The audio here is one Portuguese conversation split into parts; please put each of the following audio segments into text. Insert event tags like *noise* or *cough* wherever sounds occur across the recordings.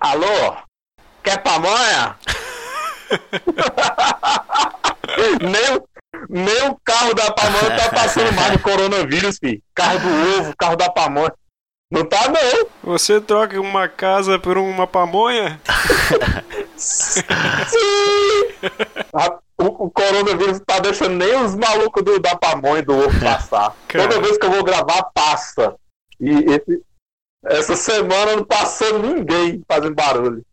Alô? Quer pamonha? *laughs* nem, o- nem o carro da pamonha tá passando mais do coronavírus, filho. Carro do ovo, carro da pamonha. Não tá, não. Você troca uma casa por uma pamonha? Sim! A- o, o coronavírus tá deixando nem os malucos do, da pamonha do ovo passar. Cara. Toda vez que eu vou gravar, passa. E esse- essa semana não passou ninguém fazendo barulho.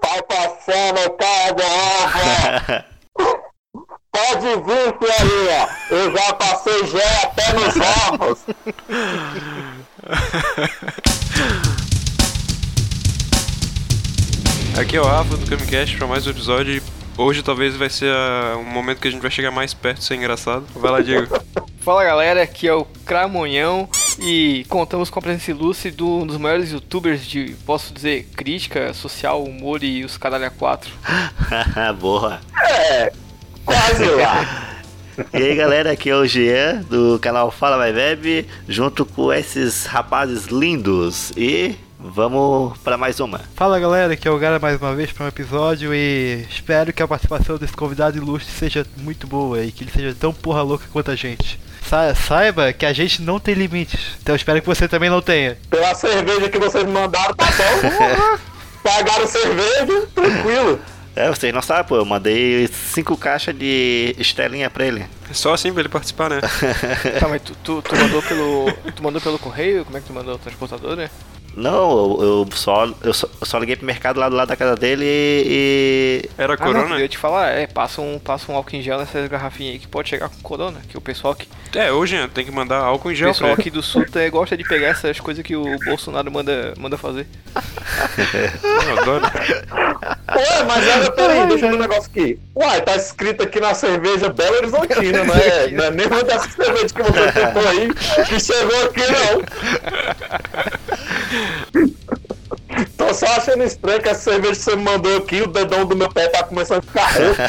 Tá passando, cara, Pode vir, Fiorinha. Eu já passei gel até nos ovos. Aqui é o Rafa do Camicast para mais um episódio. Hoje talvez vai ser ah, um momento que a gente vai chegar mais perto de ser engraçado. Vai lá, Diego. *laughs* Fala galera, aqui é o Cramonhão e contamos com a presença ilustre de um dos maiores youtubers de, posso dizer, crítica, social, humor e os caralho 4. *laughs* Boa. É, quase *laughs* lá. E aí galera, aqui é o Jean do canal Fala Vai Web, junto com esses rapazes lindos. E vamos para mais uma. Fala galera, aqui é o Gara mais uma vez para um episódio e espero que a participação desse convidado ilustre seja muito boa e que ele seja tão porra louca quanto a gente. Sa- saiba que a gente não tem limites, então espero que você também não tenha. Pela cerveja que vocês me mandaram, tá bom. *laughs* Pagaram cerveja, tranquilo. É, vocês não sabem, pô, eu mandei cinco caixas de estrelinha pra ele. É só assim pra ele participar, né? *laughs* Tá, mas tu, tu, tu mandou pelo. Tu mandou pelo correio? Como é que tu mandou? Transportadora? Não, eu, eu só, eu, só, eu só liguei pro mercado lá do lado da casa dele e. Era Ah, não, corona? eu ia te falar, é, passa um, passa um álcool em gel nessas garrafinhas aí que pode chegar com corona, que o pessoal aqui, É, hoje Jean, tem que mandar álcool em o gel pra pessoal aqui do sul tá- gosta de pegar essas coisas que o Bolsonaro manda, manda fazer. *laughs* Eu adoro. Ué, mas olha, peraí, deixa eu ver um negócio aqui. Uai, tá escrito aqui na cerveja Belo Horizontina, não é, não é nenhuma dessas cervejas que você *laughs* tentou aí que chegou aqui, não. *laughs* Tô só achando estranho que essa cerveja que você me mandou aqui, o dedão do meu pé tá começando a ficar roxo.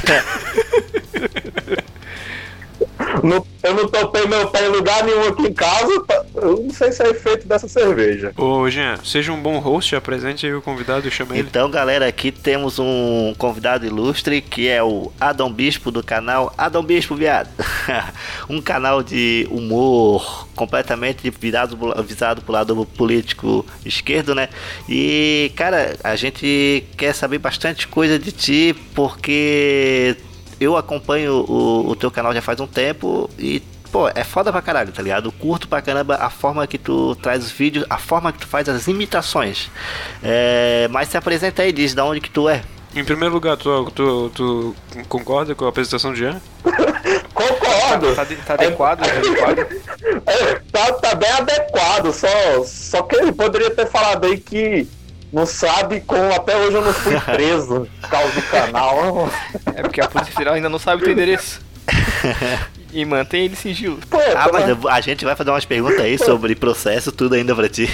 *laughs* Eu não topei meu pé em lugar nenhum aqui em casa. tá- Eu não sei se é efeito dessa cerveja. Ô, Jean, seja um bom host, apresente aí o convidado e chama ele. Então, galera, aqui temos um convidado ilustre que é o Adão Bispo do canal Adão Bispo Viado. *laughs* um canal de humor completamente virado, visado pro lado político esquerdo, né? E, cara, a gente quer saber bastante coisa de ti porque eu acompanho o, o teu canal já faz um tempo e. Pô, é foda pra caralho, tá ligado? Eu curto pra caramba a forma que tu traz os vídeos, a forma que tu faz as imitações. É, mas se apresenta aí, diz de onde que tu é. Em primeiro lugar, tu, tu, tu concorda com a apresentação do Jean? *laughs* Concordo. Tá, de- tá adequado, tá adequado. É, *laughs* tá, tá bem adequado, só, só que ele poderia ter falado aí que não sabe como até hoje eu não fui *laughs* preso por causa do canal. É porque a Polícia Federal ainda não sabe o teu endereço. E mantém ele sigilo. Pô, Ah, mas eu- a gente vai fazer umas perguntas aí sobre processo, tudo ainda pra ti.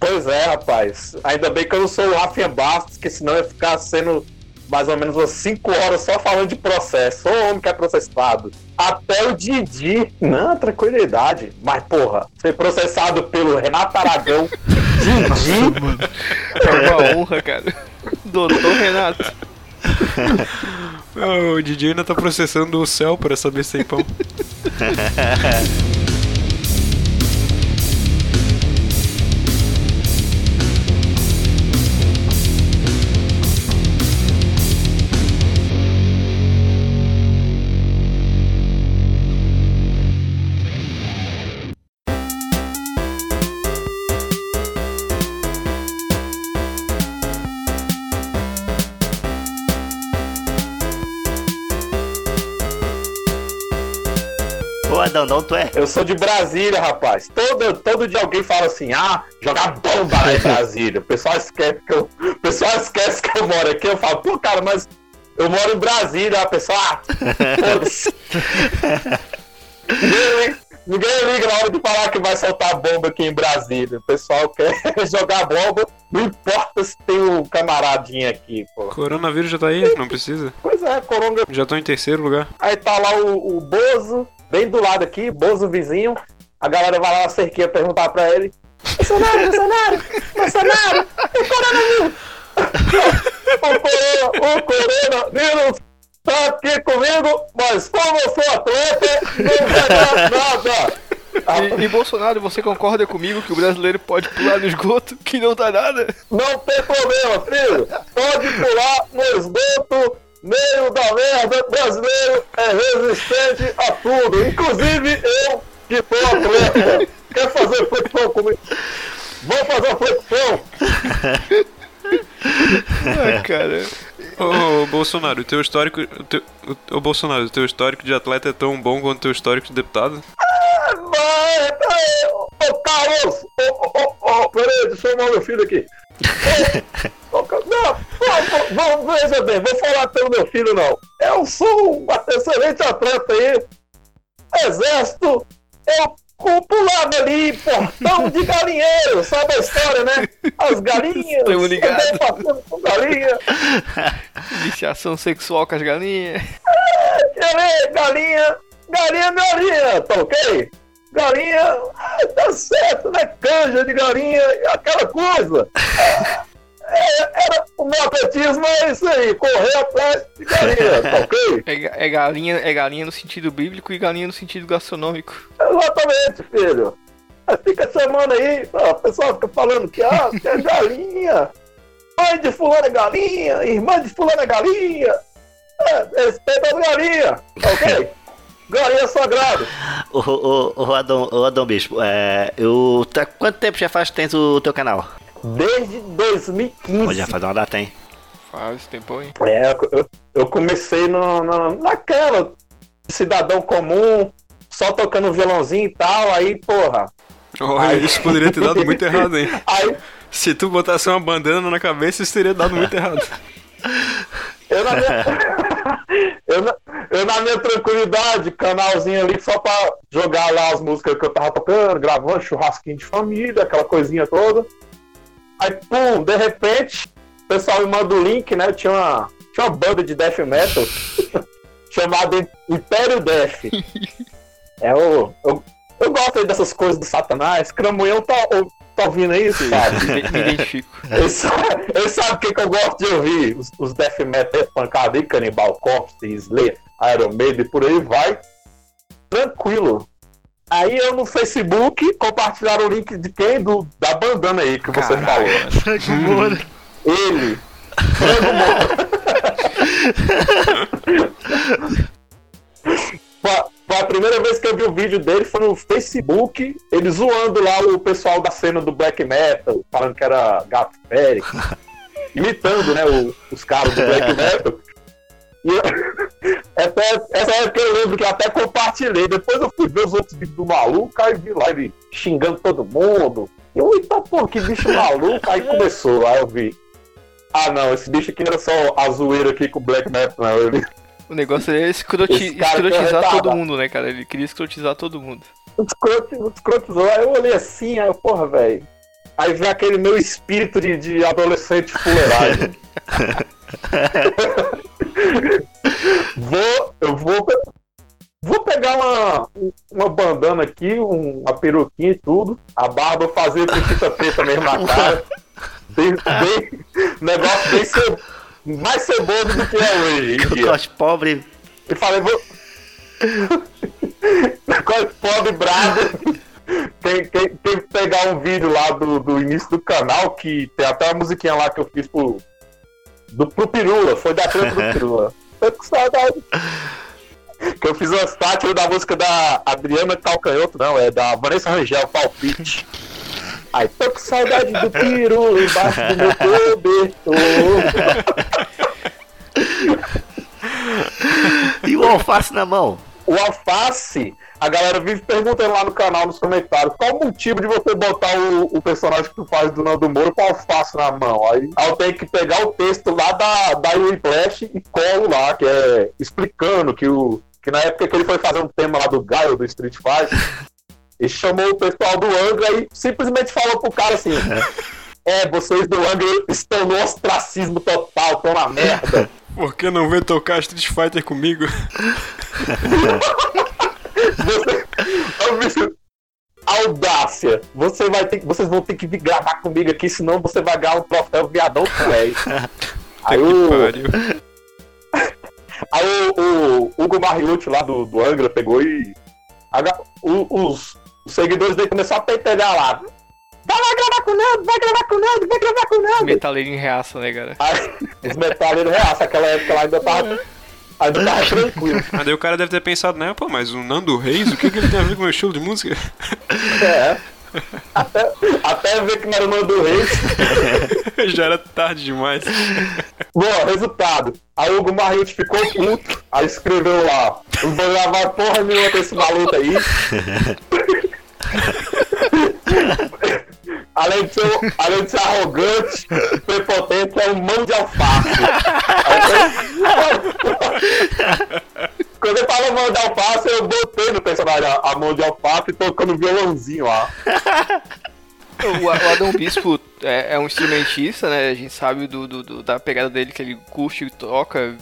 Pois é, rapaz. Ainda bem que eu não sou o Rafinha Bastos, que senão ia ficar sendo mais ou menos umas 5 horas só falando de processo. Ô homem que é processado. Até o Didi. Não, tranquilidade. Mas, porra, ser processado pelo Renato Aragão. *laughs* Didi. É uma honra, cara. Doutor Renato. *laughs* O DJ ainda tá processando o céu pra saber se tem pão. *laughs* sou de Brasília, rapaz. Todo, todo dia alguém fala assim: ah, jogar bomba lá em *laughs* Brasília. O pessoal esquece que eu, o pessoal esquece que eu moro aqui. Eu falo, pô, cara, mas eu moro em Brasília. A pessoa, ah, *laughs* ninguém, liga- ninguém liga na hora de falar que vai soltar bomba aqui em Brasília. O pessoal quer *laughs* jogar bomba, não importa se tem um camaradinho aqui, pô. Coronavírus já tá aí, não precisa. Pois é, Coronga Já tô em terceiro lugar. Aí tá lá o, o Bozo, bem do lado aqui, Bozo vizinho. A galera vai lá na cerquinha perguntar pra ele: Bolsonaro, Bolsonaro, Bolsonaro, o coronavírus! o corona, o coronavírus tá aqui comigo, mas como eu sou atleta, não vai dar nada! E, e, Bolsonaro, você concorda comigo que o brasileiro pode pular no esgoto que não dá nada? Não tem problema, filho! Pode pular no esgoto meio da merda. Brasileiro é resistente a tudo. Inclusive eu, que sou atleta. *laughs* Quer fazer flexão comigo? Vamos fazer flexão. Ah, cara. Ô, ô, Bolsonaro, o teu histórico. O teu, o, ô, Bolsonaro, o teu histórico de atleta é tão bom quanto o teu histórico de deputado? Vai, peraí. Ô, Carlos. Ô, ô, ô, peraí, deixa eu chamar meu filho aqui. *laughs* Não, vamos, vamos, veja bem, vou falar pelo meu filho, não. Eu sou um excelente atleta aí. Exército, eu pulava ali, portão de galinheiro, sabe a história, né? As galinhas, Tamo ligado. andei passando com galinha. *laughs* Iniciação sexual com as galinhas. Tirei, galinha, galinha, galinha, tá ok? Galinha, ah, tá certo, né? Canja de galinha, aquela coisa. *laughs* É, era, o meu atletismo é isso aí, correr atrás de galinha, tá *laughs* ok? É, é galinha, é galinha no sentido bíblico e galinha no sentido gastronômico. Exatamente, filho. Aí Fica chamando aí, o pessoal fica falando que, ah, que é galinha. *laughs* Mãe de fulano é galinha, irmã de fulano é galinha. É, respeita as galinhas, tá ok? Galinha sagrada. Ô, ô, ô, Adão, ô, Adão Bispo, é, eu, tá, quanto tempo já faz que tens o teu canal? Desde 2015. Pô, já faz uma data, hein? Faz tempo, hein? É, eu, eu comecei no, no- naquela cidadão comum, só tocando violãozinho e tal, aí, porra. Olha, Ai. isso poderia ter dado muito errado, hein? *laughs* Aí Se tu botasse uma bandana na cabeça, isso teria dado muito errado. eu na minha, *laughs* eu, na, eu na minha tranquilidade, canalzinho ali só pra jogar lá as músicas que eu tava tocando, gravando, churrasquinho de família, aquela coisinha toda. Aí, pum, de repente, o pessoal me manda o link, né? Tinha uma, tinha uma banda de death metal *laughs* chamada Império Death. *laughs* É o. Eu, eu gosto aí dessas coisas do Satanás. Cramunhão tá, tá ouvindo isso, sabe? *laughs* Me, identifico. Ele sabe, ele sabe o que, que eu gosto de ouvir. Os, os death metal pancada aí, Cannibal Corpse, Slayer, Iron Maiden, por aí vai. Tranquilo. Aí eu no Facebook compartilharam o link de quem? Do, da bandana aí que você falou. Franco Moura. *laughs* Ele. Frango *laughs* Moura. Primeira vez que eu vi o vídeo dele foi no Facebook, ele zoando lá o pessoal da cena do black metal, falando que era gato férico, *laughs* imitando, né, o- os caras do black metal. *laughs* E eu, *laughs* essa, essa época eu lembro que eu até compartilhei. Depois eu fui ver os outros vídeos do maluco, aí vi lá ele xingando todo mundo. E eu, eita porra, que bicho maluco. Aí começou, aí eu vi. Ah não, esse bicho aqui era só a zoeira aqui com o Black Metal, não. Ele O negócio é escroti é escrotizar todo mundo, né, cara? Ele queria escrotizar todo mundo. escrotizou. Aí eu olhei assim, aí eu, porra, velho. Aí veio aquele meu espírito de, de adolescente fuleiragem. *laughs* vou, eu vou, vou pegar uma, uma bandana aqui, um- uma peruquinha e tudo, a barba fazer com fita preta mesmo na cara. *laughs* Bem, bem, negócio bem mais ceboso do que é hoje corte pobre. E falei, vou. *laughs* Pobre brabo. Tem, tem, tem que pegar um vídeo lá do, do início do canal, que tem até uma musiquinha lá que eu fiz pro. Do, pro Pirula, foi da treta do Pirula. *laughs* Tô com saudade. Que eu fiz uma sátira da música da Adriana Calcanhoto, não, é da Vanessa Rangel, Palpite. *laughs* Aí, tô com saudade do Pirula embaixo do meu cobertor. E o alface na mão. o alface, a galera vive perguntando lá no canal, nos comentários, qual o motivo de você botar o, o personagem que tu faz do Nando Moro com alface na mão? Aí, aí eu tenho que pegar o texto lá da, da Whiplash e colo lá, que é explicando que o. Que na época que ele foi fazer um tema lá do Gaio, do Street Fighter, ele chamou o pessoal do Angra e simplesmente falou pro cara assim: É, vocês do Angra estão no ostracismo total, estão na merda. *laughs* Por que não vem tocar Street Fighter comigo? Você... Audácia. Você vai ter... Vocês vão ter que vir gravar comigo aqui, senão você vai ganhar um troféu viadão tu és. *laughs* Aí o... Aí o, o Hugo Mariucci lá do, do Angra pegou e. os, os seguidores dele começaram a pentelhar lá. Vai lá gravar com o Nando, vai gravar com o Nando, vai gravar com o Nando. Metaleiro em reaça, né, cara? Aí os metaleiros reaçam, aquela época lá ainda tava. Ainda tava tranquilo. Mas daí o cara deve ter pensado, né? Pô, mas o Nando Reis, o que, que ele tem a ver com o meu estilo de música? É. Até, até ver que não era o Nando Reis. *laughs* Já era tarde demais. Bom, resultado. Aí o Hugo Mariucci ficou puto. Aí escreveu lá. Não vou gravar porra nenhuma com esse maluco aí. *laughs* *laughs* além, de ser, além de ser arrogante, prepotente, é um mão de alface. *laughs* Quando eu falo mão de alface, eu botei no personagem a, mão de alface tocando violãozinho lá. O, o Adão Bispo é, é um instrumentista, né? A gente sabe do, do- do- da pegada dele que ele curte e toca,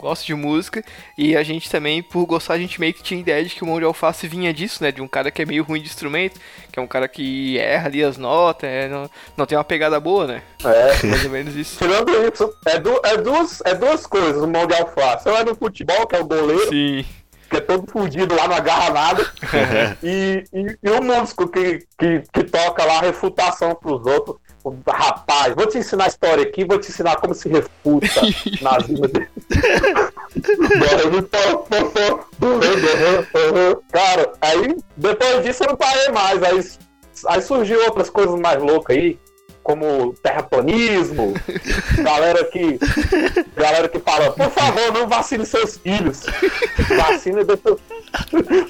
gosta de música. E a gente também, por gostar, a gente meio que tinha ideia de que o Mão de Alface vinha disso, né? De um cara que é meio ruim de instrumento, que é um cara que erra ali as notas, é, não, não tem uma pegada boa, né? É. Mais ou menos isso. *laughs* Tirando isso, é, du- é duas, é duas coisas, o mão de alface. Ou é no futebol, que é o goleiro, Sim. que é todo fudido lá, não agarra nada. *laughs* e, e, e o músico que, que, que toca lá refutação pros outros. Rapaz, vou te ensinar a história aqui, vou te ensinar como se refuta *laughs* dele. Cara, aí depois disso eu não parei mais. Aí, aí surgiu outras coisas mais loucas aí, como terraplanismo, galera que. Galera que fala, por favor, não vacine seus filhos. Vacina deixa,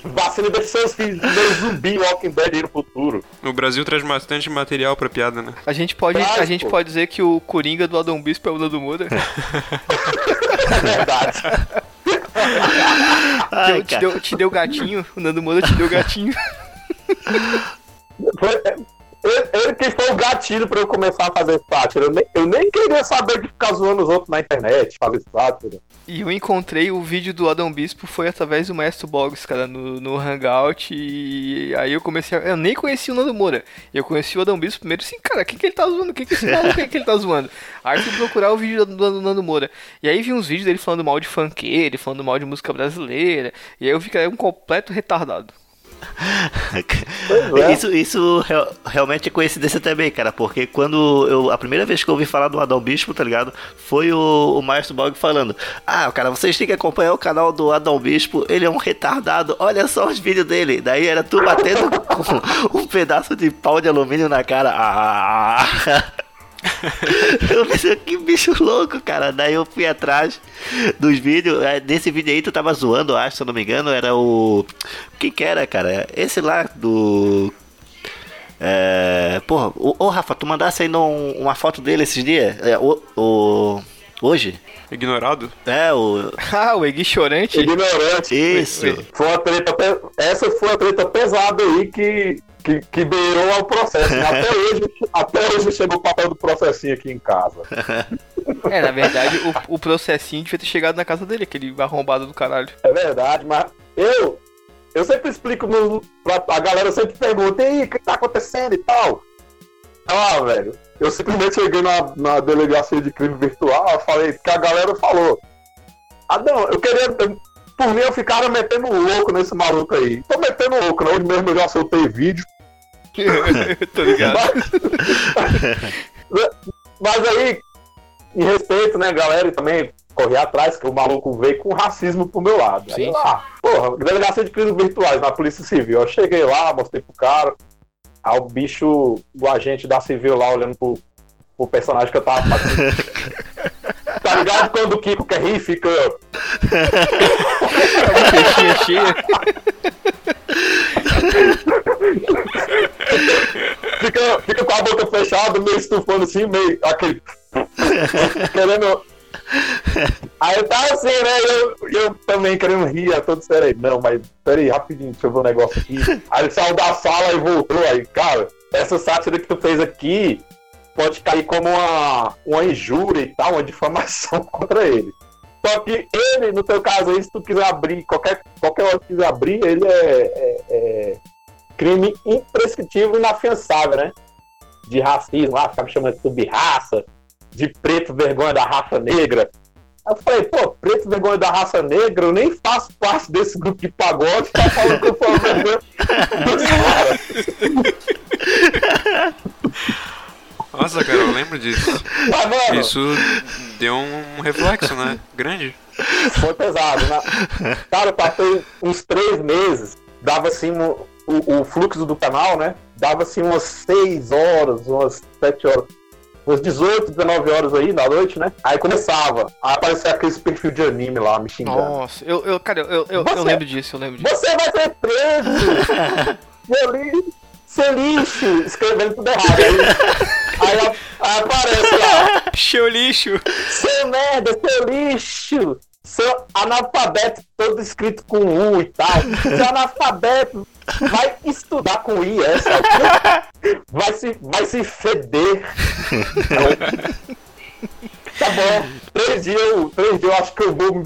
vacina deixa seus filhos meio zumbi Walking Dead no futuro. O Brasil traz bastante material pra piada, né? A gente pode, a gente pode dizer que o Coringa do Adão Bispo é o Nando Moura. *laughs* É verdade. Ai, Deu- te, deu, te deu gatinho, o Nando Moura te deu gatinho. É, ele, que foi o gatilho pra eu começar a fazer sátira. Eu nem, eu nem queria saber de ficar zoando os outros na internet, fazer sátira. E eu encontrei o vídeo do Adão Bispo foi através do Maestro Boggs, cara, no, no Hangout. E aí eu comecei a. Eu nem conhecia o Nando Moura. Eu conheci o Adão Bispo primeiro assim, cara, o que, que ele tá zoando? O que, que esse maluco aí que ele tá zoando? Aí fui procurar o vídeo do, do Nando Moura. E aí vi uns vídeos dele falando mal de funkeiro, falando mal de música brasileira. E aí eu vi que ele é um completo retardado. *laughs* É. Isso, isso real- realmente é coincidência também, cara, porque quando eu. A primeira vez que eu ouvi falar do Adão Bispo, tá ligado? Foi o, o Maestro Bog falando: Ah, cara, vocês têm que acompanhar o canal do Adão Bispo, ele é um retardado, olha só os vídeos dele. Daí era tu batendo *laughs* com um pedaço de pau de alumínio na cara. Ah! *laughs* *laughs* Eu pensei, que bicho louco, cara. Daí eu fui atrás dos vídeos. É, Nesse vídeo aí tu tava zoando, acho, se eu não me engano, era o. Quem que era, cara? Esse lá do. É. Porra, ô, ô, Rafa, tu mandasse um- uma foto dele esses dias? É, o, o- Hoje? Ignorado? É, o. *laughs* Ah, o Egui Chorante. Ignorante. Isso. Foi uma treta, pe- essa foi uma treta pesada aí que, que, que beirou ao processo. né? *laughs* Até hoje, até hoje chegou o papel do processinho aqui em casa. *laughs* É, na verdade, o, o processinho devia ter chegado na casa dele, aquele arrombado do caralho. É verdade, mas eu, eu sempre explico, no, pra- a galera sempre pergunta, e aí, o que tá acontecendo e tal? Ah, velho, eu simplesmente cheguei na, na delegacia de crime virtual, eu falei, que a galera falou. Ah, não, eu queria, por mim eu ficava metendo um louco nesse maluco aí. Tô metendo louco, não, hoje mesmo eu já soltei vídeo. *laughs* Tô ligado. Mas, mas aí, em respeito, né, galera, e também correr atrás, que o maluco veio com racismo pro meu lado. Sim, aí lá, porra, delegacia de crimes virtuais na Polícia Civil. Eu cheguei lá, mostrei pro cara, aí o bicho, o agente da Civil lá, olhando pro, pro personagem que eu tava fazendo. *laughs* tá ligado quando o Kiko quer rir, fica. Cheia. fica, fica com a boca fechada, meio estufando assim, meio aquele. *laughs* querendo. Aí eu tava assim, né? Eu, eu também querendo rir, a todo sério aí. Não, mas peraí, rapidinho, deixa eu ver um negócio aqui. *laughs* Aí ele saiu da sala e voltou. Aí, cara, essa sátira que tu fez aqui pode cair como uma, uma injúria e tal, uma difamação *laughs* contra ele. Só que ele, no teu caso aí, se tu quiser abrir, qualquer, qualquer hora que quiser abrir, ele é- é- é crime imprescritível e inafiançável, né? De racismo, lá, ficar me chamando de sub-raça, de preto vergonha da raça negra. Eu falei, pô, preto vergonha da raça negra, eu nem faço parte desse grupo de pagode, tá falando que eu sou vergonha dos caras. *laughs* Nossa, cara, eu lembro disso. Isso deu um reflexo, né? Grande. foi pesado, né? Cara, eu passei uns três meses, dava assim, o, o fluxo do canal, né? Dava assim umas 6 horas, umas 7 horas. Umas 18, 19 horas aí na noite, né? Aí começava. Aí aparecia aquele perfil de anime lá me xingando. Nossa, eu, eu cara, eu, eu, eu Você- lembro disso, eu lembro disso. Você vai ser preso! *laughs* seu, li... seu lixo! Escrevendo tudo errado. Aí, aí, aí aparece lá. Show lixo! Seu merda, seu lixo! Seu analfabeto todo escrito com U e tal. Seu analfabeto vai estudar com I, essa. *laughs* Vai se, vai se feder. *laughs* Tá bom. Três dias, eu- três dias eu acho que eu vou.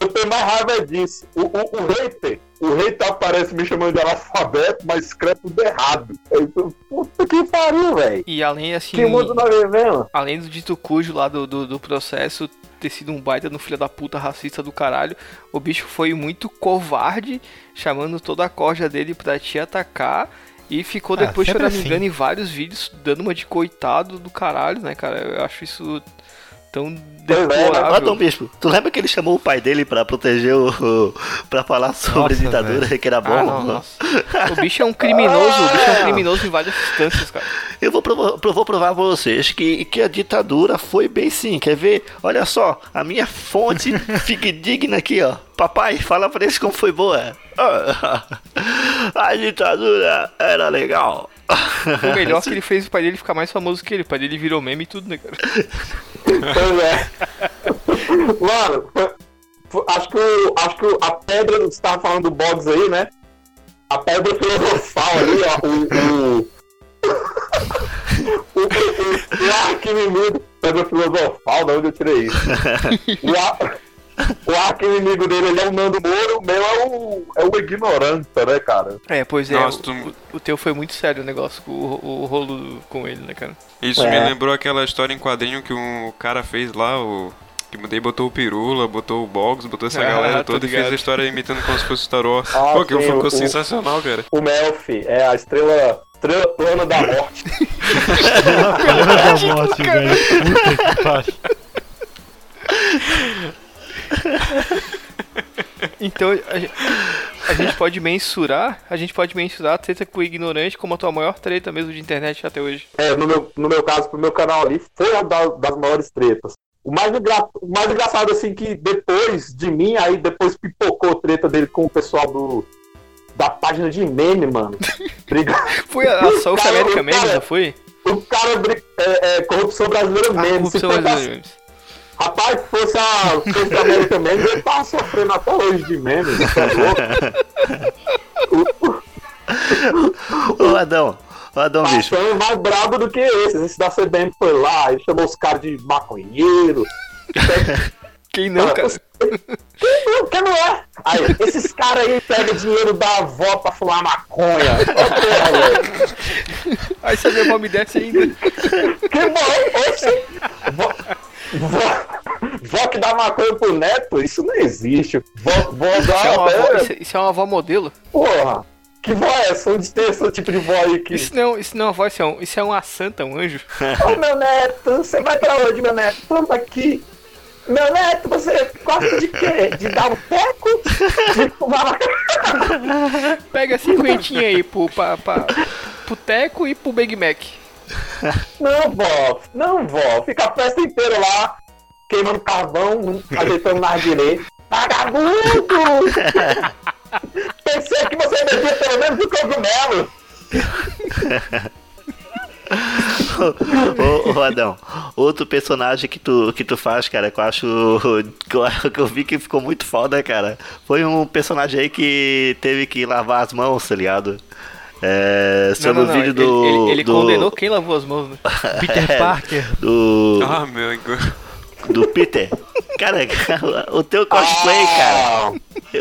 Eu tenho mais raiva disso. O, o, o hater, o hater aparece me chamando de analfabeto, mas escreve tudo errado. Tô, puta que pariu, velho. E além, assim, Que mundo nós vivemos? além do dito cujo lá do, do, do processo ter sido um baita no filho da puta racista do caralho, o bicho foi muito covarde, chamando toda a corja dele pra te atacar. E ficou Ah, depois, se eu não me assim. engano, em vários vídeos dando uma de coitado do caralho, né, cara? Eu acho isso tão é, deplorável. Dom Bispo, tu lembra que ele chamou o pai dele pra proteger o. o- pra falar sobre Nossa, ditadura, que era bom? Ah, não, *laughs* nossa. O bicho é um criminoso, o bicho é um criminoso em várias instâncias, cara. Eu vou provar, vou provar pra vocês que, que a ditadura foi bem sim. Quer ver? Olha só, a minha fonte *laughs* fique digna aqui, ó. Papai, fala pra eles como foi boa. *laughs* A ditadura era legal. O melhor *laughs* que ele fez o pai dele ficar mais famoso que ele. O pai dele virou meme e tudo, né, cara? Pois é. Mano, acho que, o- acho que a pedra, você tava falando do Boggs aí, né? A pedra filosofal ali, ó, o. O, *laughs* o, o, o, o arqui-inimigo, pedra filosofal, de onde eu tirei isso? *laughs* O, ar- o arqui-inimigo dele ele é o Nando Moro, o meu é o, é o ignorante, né, cara? É, pois é. Nossa, o, tu- o, teu foi muito sério o negócio com o, o rolo com ele, né, cara? Isso É. me lembrou aquela história em quadrinho que um cara fez lá, o. Que daí botou o Pirula, botou o Boggs, botou essa Ah, galera toda e fez a história imitando como se fosse Star Wars. Ah, Pô, que sim, ficou o- sensacional, cara. O Melf é a estrela, estrela plana da morte. *laughs* Pena da morte, velho. Puta que pariu. *laughs* *laughs* Então, a, a gente pode mensurar, a gente pode mensurar a treta com o ignorante como a tua maior treta mesmo de internet até hoje. É, no meu, no meu caso, pro meu canal ali, foi a da- das maiores tretas. O mais, engra- o mais engraçado, assim, que depois de mim, aí depois pipocou a treta dele com o pessoal do, da página de meme, mano. Briga... *laughs* Foi a, a South America Memes, cara- não foi? o cara é, é, corrupção brasileira A meme. Se corrupção brasileira Memes. Rapaz, se fosse a, fosse a América Meme, ele tava sofrendo até hoje de meme. você é louco? Ô Adão, ô Adão Bispo. Passando mais brabo do que esses. Esse da CBM foi lá, ele chamou os caras de maconheiro. *laughs* Quem não, cara? Não, que não é? Aí, esses caras aí pegam dinheiro da avó pra fumar maconha. Porra. Aí você deu uma me desce ainda. Que bom, oxe. Vó, vó, vó que dá maconha pro neto, isso não existe. Vó, vó Isso é, uma avó, isso, isso é uma avó modelo. porra. Que vó é essa? Onde tem esse tipo de vó aí que... Isso não, isso não é uma avó, isso é, um, isso é uma santa, um anjo. Ô meu neto, você vai pra onde, meu neto? Toma aqui. Meu neto, você gosta de quê? De dar um teco? De fumar? *laughs* Pega cinquentinha aí pro, pra, pra, pro Teco e pro Big Mac. Não, vó. Não, vó. Fica a festa inteira lá, queimando carvão, ajeitando narguilé. Vagabundo! *laughs* Pensei que você bebia pelo menos um cogumelo. *laughs* *laughs* Ô, ô, Adão, outro personagem que tu, que tu faz, cara, que eu acho. Que eu, que eu vi que ficou muito foda, cara. Foi um personagem aí que teve que lavar as mãos, tá ligado? É, Não, sobre não, não. o vídeo Ele, do. ele, ele do, condenou quem lavou as mãos, né? *laughs* Peter É. Parker. Do, Ah, meu. amigo. Do Peter. Cara, *laughs* o teu cosplay, cara. Ah,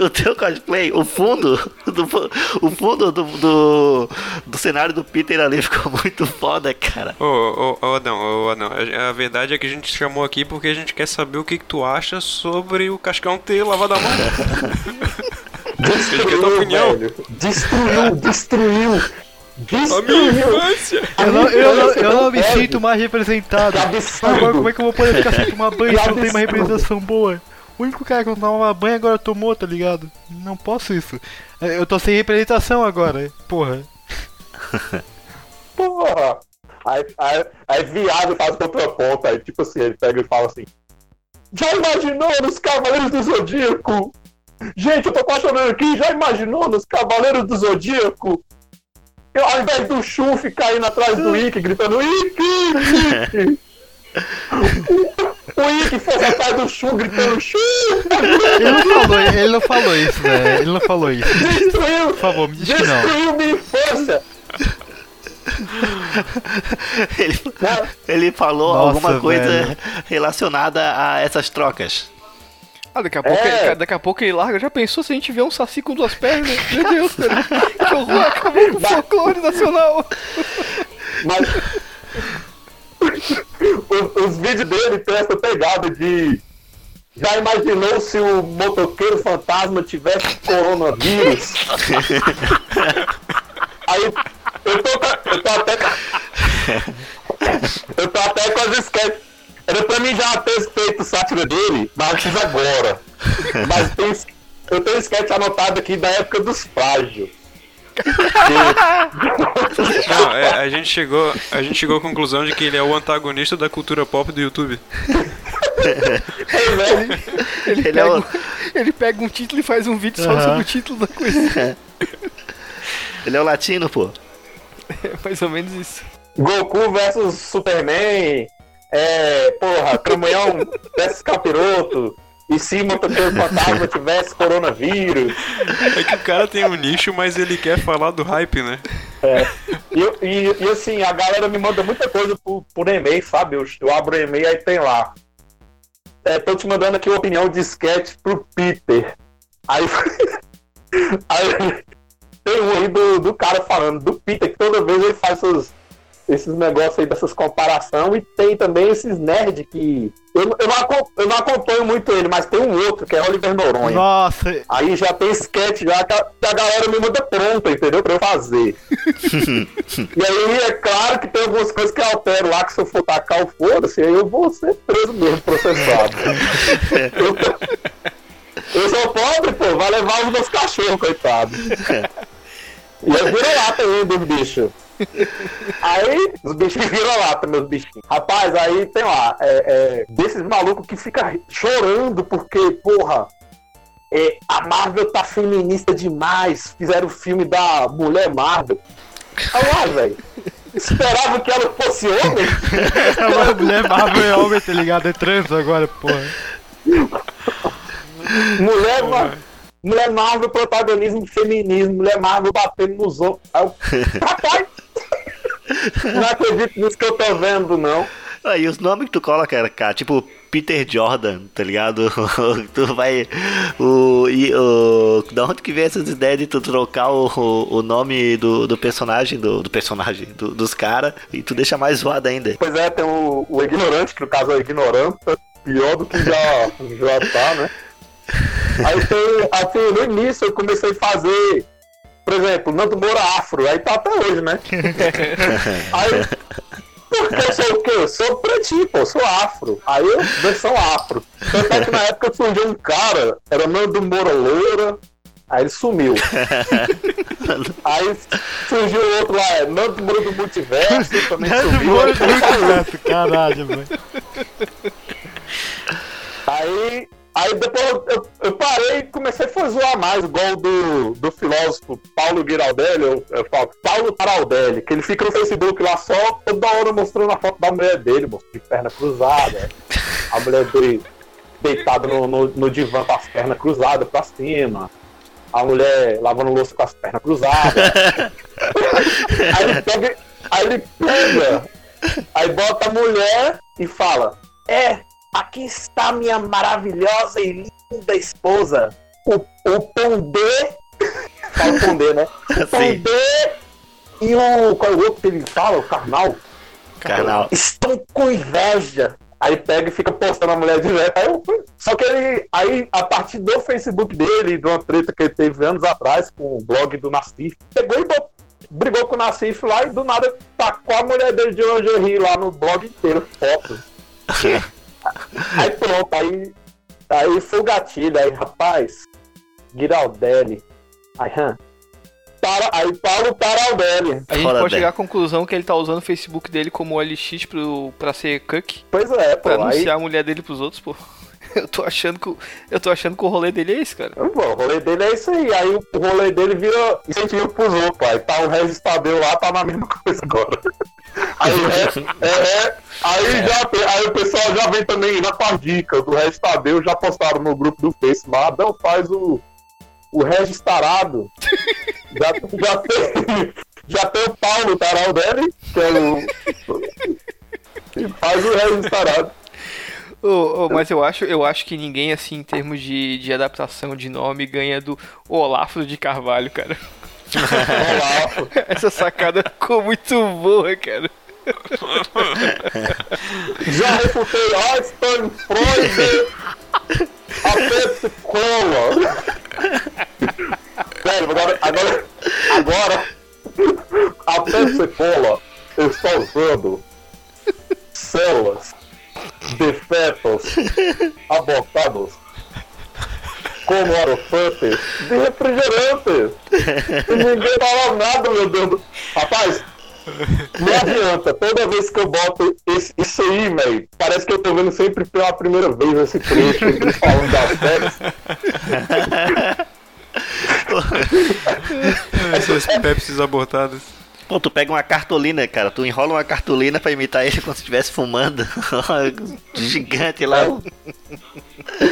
O teu cosplay, o fundo do, o fundo do, do, do cenário do Peter ali ficou muito foda, cara. Ô, ô, ô, Adão, ô, Adão, a, a verdade é que a gente te chamou aqui porque a gente quer saber o que, que tu acha sobre o Cascão ter lavado a mão. *laughs* Tua opinião. velho. Destruiu, destruiu. A minha infância! Eu não, eu não, eu não me Pode. sinto mais representado. Que absurdo. Agora como é que eu vou poder ficar sem tomar banho se não tem uma representação boa? O único cara que não tomava banho agora tomou, tá ligado? Não posso isso. Eu tô sem representação agora, porra. *laughs* Porra! Aí, aí, aí viado faz contraponto, aí tipo assim, ele pega e fala assim: Já imaginou nos Cavaleiros do Zodíaco? Gente, eu tô apaixonando aqui, já imaginou nos Cavaleiros do Zodíaco? Eu, ao invés do Shun ficar indo atrás do Ikki, gritando Ikki, Ikki! *laughs* O Ikki fosse atrás do Shun gritando Shun! Ele não falou, ele não falou isso, né? Ele não falou isso. Destruiu! Por favor, me diz. Destruiu minha infância! *laughs* Ele, ele falou Nossa, alguma coisa velho. relacionada a essas trocas. Ah, daqui a, pouco É. ele, daqui a pouco ele larga. Já pensou se a gente vê um saci com duas pernas? Meu Deus, cara. *laughs* Que horror, acabou com o folclore nacional. Mas os, os vídeos dele tem essa pegada de. Já imaginou se o motoqueiro fantasma tivesse coronavírus? *laughs* Aí eu tô, eu tô até. Eu tô até com as sketches. Era pra mim já ter feito sátira dele, mas eu fiz agora. Mas tem, eu tenho sketch anotado aqui da época dos frágios. *laughs* Não, é, a gente chegou, a gente chegou à conclusão de que ele é o antagonista da cultura pop do YouTube. Ele, Ele pega, é o- um- ele pega um título e faz um vídeo só sobre o título da coisa. *laughs* Ele é o latino, pô. É mais ou menos isso. Goku versus Superman, é, porra, Caminhão versus Capiroto, e se Motoqueiro Fantasma tivesse coronavírus, É que o cara tem um nicho, mas ele quer falar do hype, né? e, eu- e, e assim, a galera me manda muita coisa por, por e-mail, sabe? Eu, eu abro o e-mail aí tem lá. É, tô te mandando aqui uma opinião de sketch pro Peter. Aí, *laughs* aí tem um aí do, do cara falando do Peter, que toda vez ele faz esses, esses negócios aí dessas comparações, e tem também esses nerds que. Eu, eu, não, eu não acompanho muito ele, mas tem um outro, que é Oliver Noronha. Nossa, Aí já tem sketch já que a, que a galera me manda pronta, entendeu? Pra eu fazer. *laughs* e aí é claro que tem algumas coisas que eu altero lá, que se eu for tacar o foda-se, aí eu vou ser preso mesmo, processado. eu, *laughs* eu sou pobre, pô, vai levar os meus cachorros, coitado. *laughs* E eu viro lata ainda, os bichos. Aí, os bichos viram lata, meus bichinhos. Rapaz, aí tem lá, é, é, desses malucos que fica chorando porque, porra, é, a Marvel tá feminista demais. Fizeram o filme da Mulher Marvel. Olha lá, velho. Esperava que ela fosse homem. a *laughs* mulher Marvel é homem, tá ligado? É trans agora, porra. Mulher, Ma- Mulher Marvel, protagonismo feminismo. Mulher Marvel batendo nos outros. Rapaz, não acredito nisso que eu tô vendo, não. Aí os nomes que tu coloca, cara, cara, tipo Peter Jordan, tá ligado? *laughs* tu vai. O, e, o, da onde que vem essas ideias de tu trocar o, o, nome do, do personagem, do, do personagem, do- dos caras, e tu deixa mais zoado ainda. Pois é, tem o, o ignorante, que no caso é ignoranta, pior do que já, já tá, né? Aí tem, assim, no início eu comecei a fazer, por exemplo, Nando Moura Afro, aí tá até hoje, né? *laughs* Aí, porque eu sou o quê? Eu sou pretinho, pô, eu sou afro. Aí eu, versão afro. Tanto é que na época surgiu um cara, era Nando Moura Loura, aí ele sumiu. *laughs* Aí surgiu outro lá, é Nando Moura do Multiverso, também Nando sumiu. Moura do. Multiverso, caralho, velho. Aí, aí depois eu, eu- parei e comecei a zoar mais, igual do, do filósofo Paulo Giraldelli, eu, eu falo, Paulo Taraldelli, que ele fica no Facebook lá só toda hora mostrando a foto da mulher dele, moço, de perna cruzada. *laughs* A mulher dele deitada no, no, no divã com as pernas cruzadas pra cima. A mulher lavando louça com as pernas cruzadas. *laughs* aí ele pega, aí ele pega, aí bota a mulher e fala, é, aqui está minha maravilhosa e linda esposa. O, o Pondê. Fala o Pondê, né? O Sim, Pondê e o. Qual é o outro que ele fala? O Karnal? carnal. Estão com inveja. Aí pega e fica postando a mulher direto. Aí eu Só que ele, aí, a partir do Facebook dele, de uma treta que ele teve anos atrás com o blog do Nassif, pegou e bot- brigou com o Nassif lá e do nada tacou a mulher dele de lingerie lá no blog inteiro, foto. *laughs* aí pronto, aí, aí foi o gatilho, aí rapaz, Giraldelli. Aí, hã? Para, aí Paulo Taraldelli. A gente Fora pode chegar à conclusão que ele tá usando o Facebook dele como OLX pro, pra ser cuck, Pois é, pô. pra Aí, anunciar a mulher dele pros outros, pô. *laughs* Eu tô achando que, o- eu tô achando que o rolê dele é esse, cara. Pô, o rolê dele é isso aí. Aí o rolê dele vira incentivo pros outros, pai. Tá o Regis Tadeu lá, tá na mesma *laughs* coisa agora. Aí, o Regis- é, é, aí, já, tem- aí o pessoal já vem também já com as dicas do Regis Tadeu, já postaram no grupo do Face lá. Adão faz o, o Regis Tarado. *laughs* Já, já, tem, já tem o Paulo Taral dele, que é o. faz o Regis Tarado. Ô, ô, mas eu acho, eu acho que ninguém, assim, em termos de, de adaptação de nome, ganha do Olafo de Carvalho, cara. *laughs* Essa sacada ficou muito boa, cara. Já refutei Einstein, Freud, a Pepsi Cola. Sério, agora, agora, agora, a Pepsi Cola está usando células de fetos abortados como arofantes de refrigerantes. E ninguém fala nada, meu Deus. Rapaz, não adianta, toda vez que eu boto esse, isso aí, velho, parece que eu tô vendo sempre pela primeira vez esse trecho falando das Pepsi. Essas *laughs* Pepsis abortadas. Pô, tu pega uma cartolina, cara. Tu enrola uma cartolina pra imitar ele como se estivesse fumando. *laughs* Gigante lá. O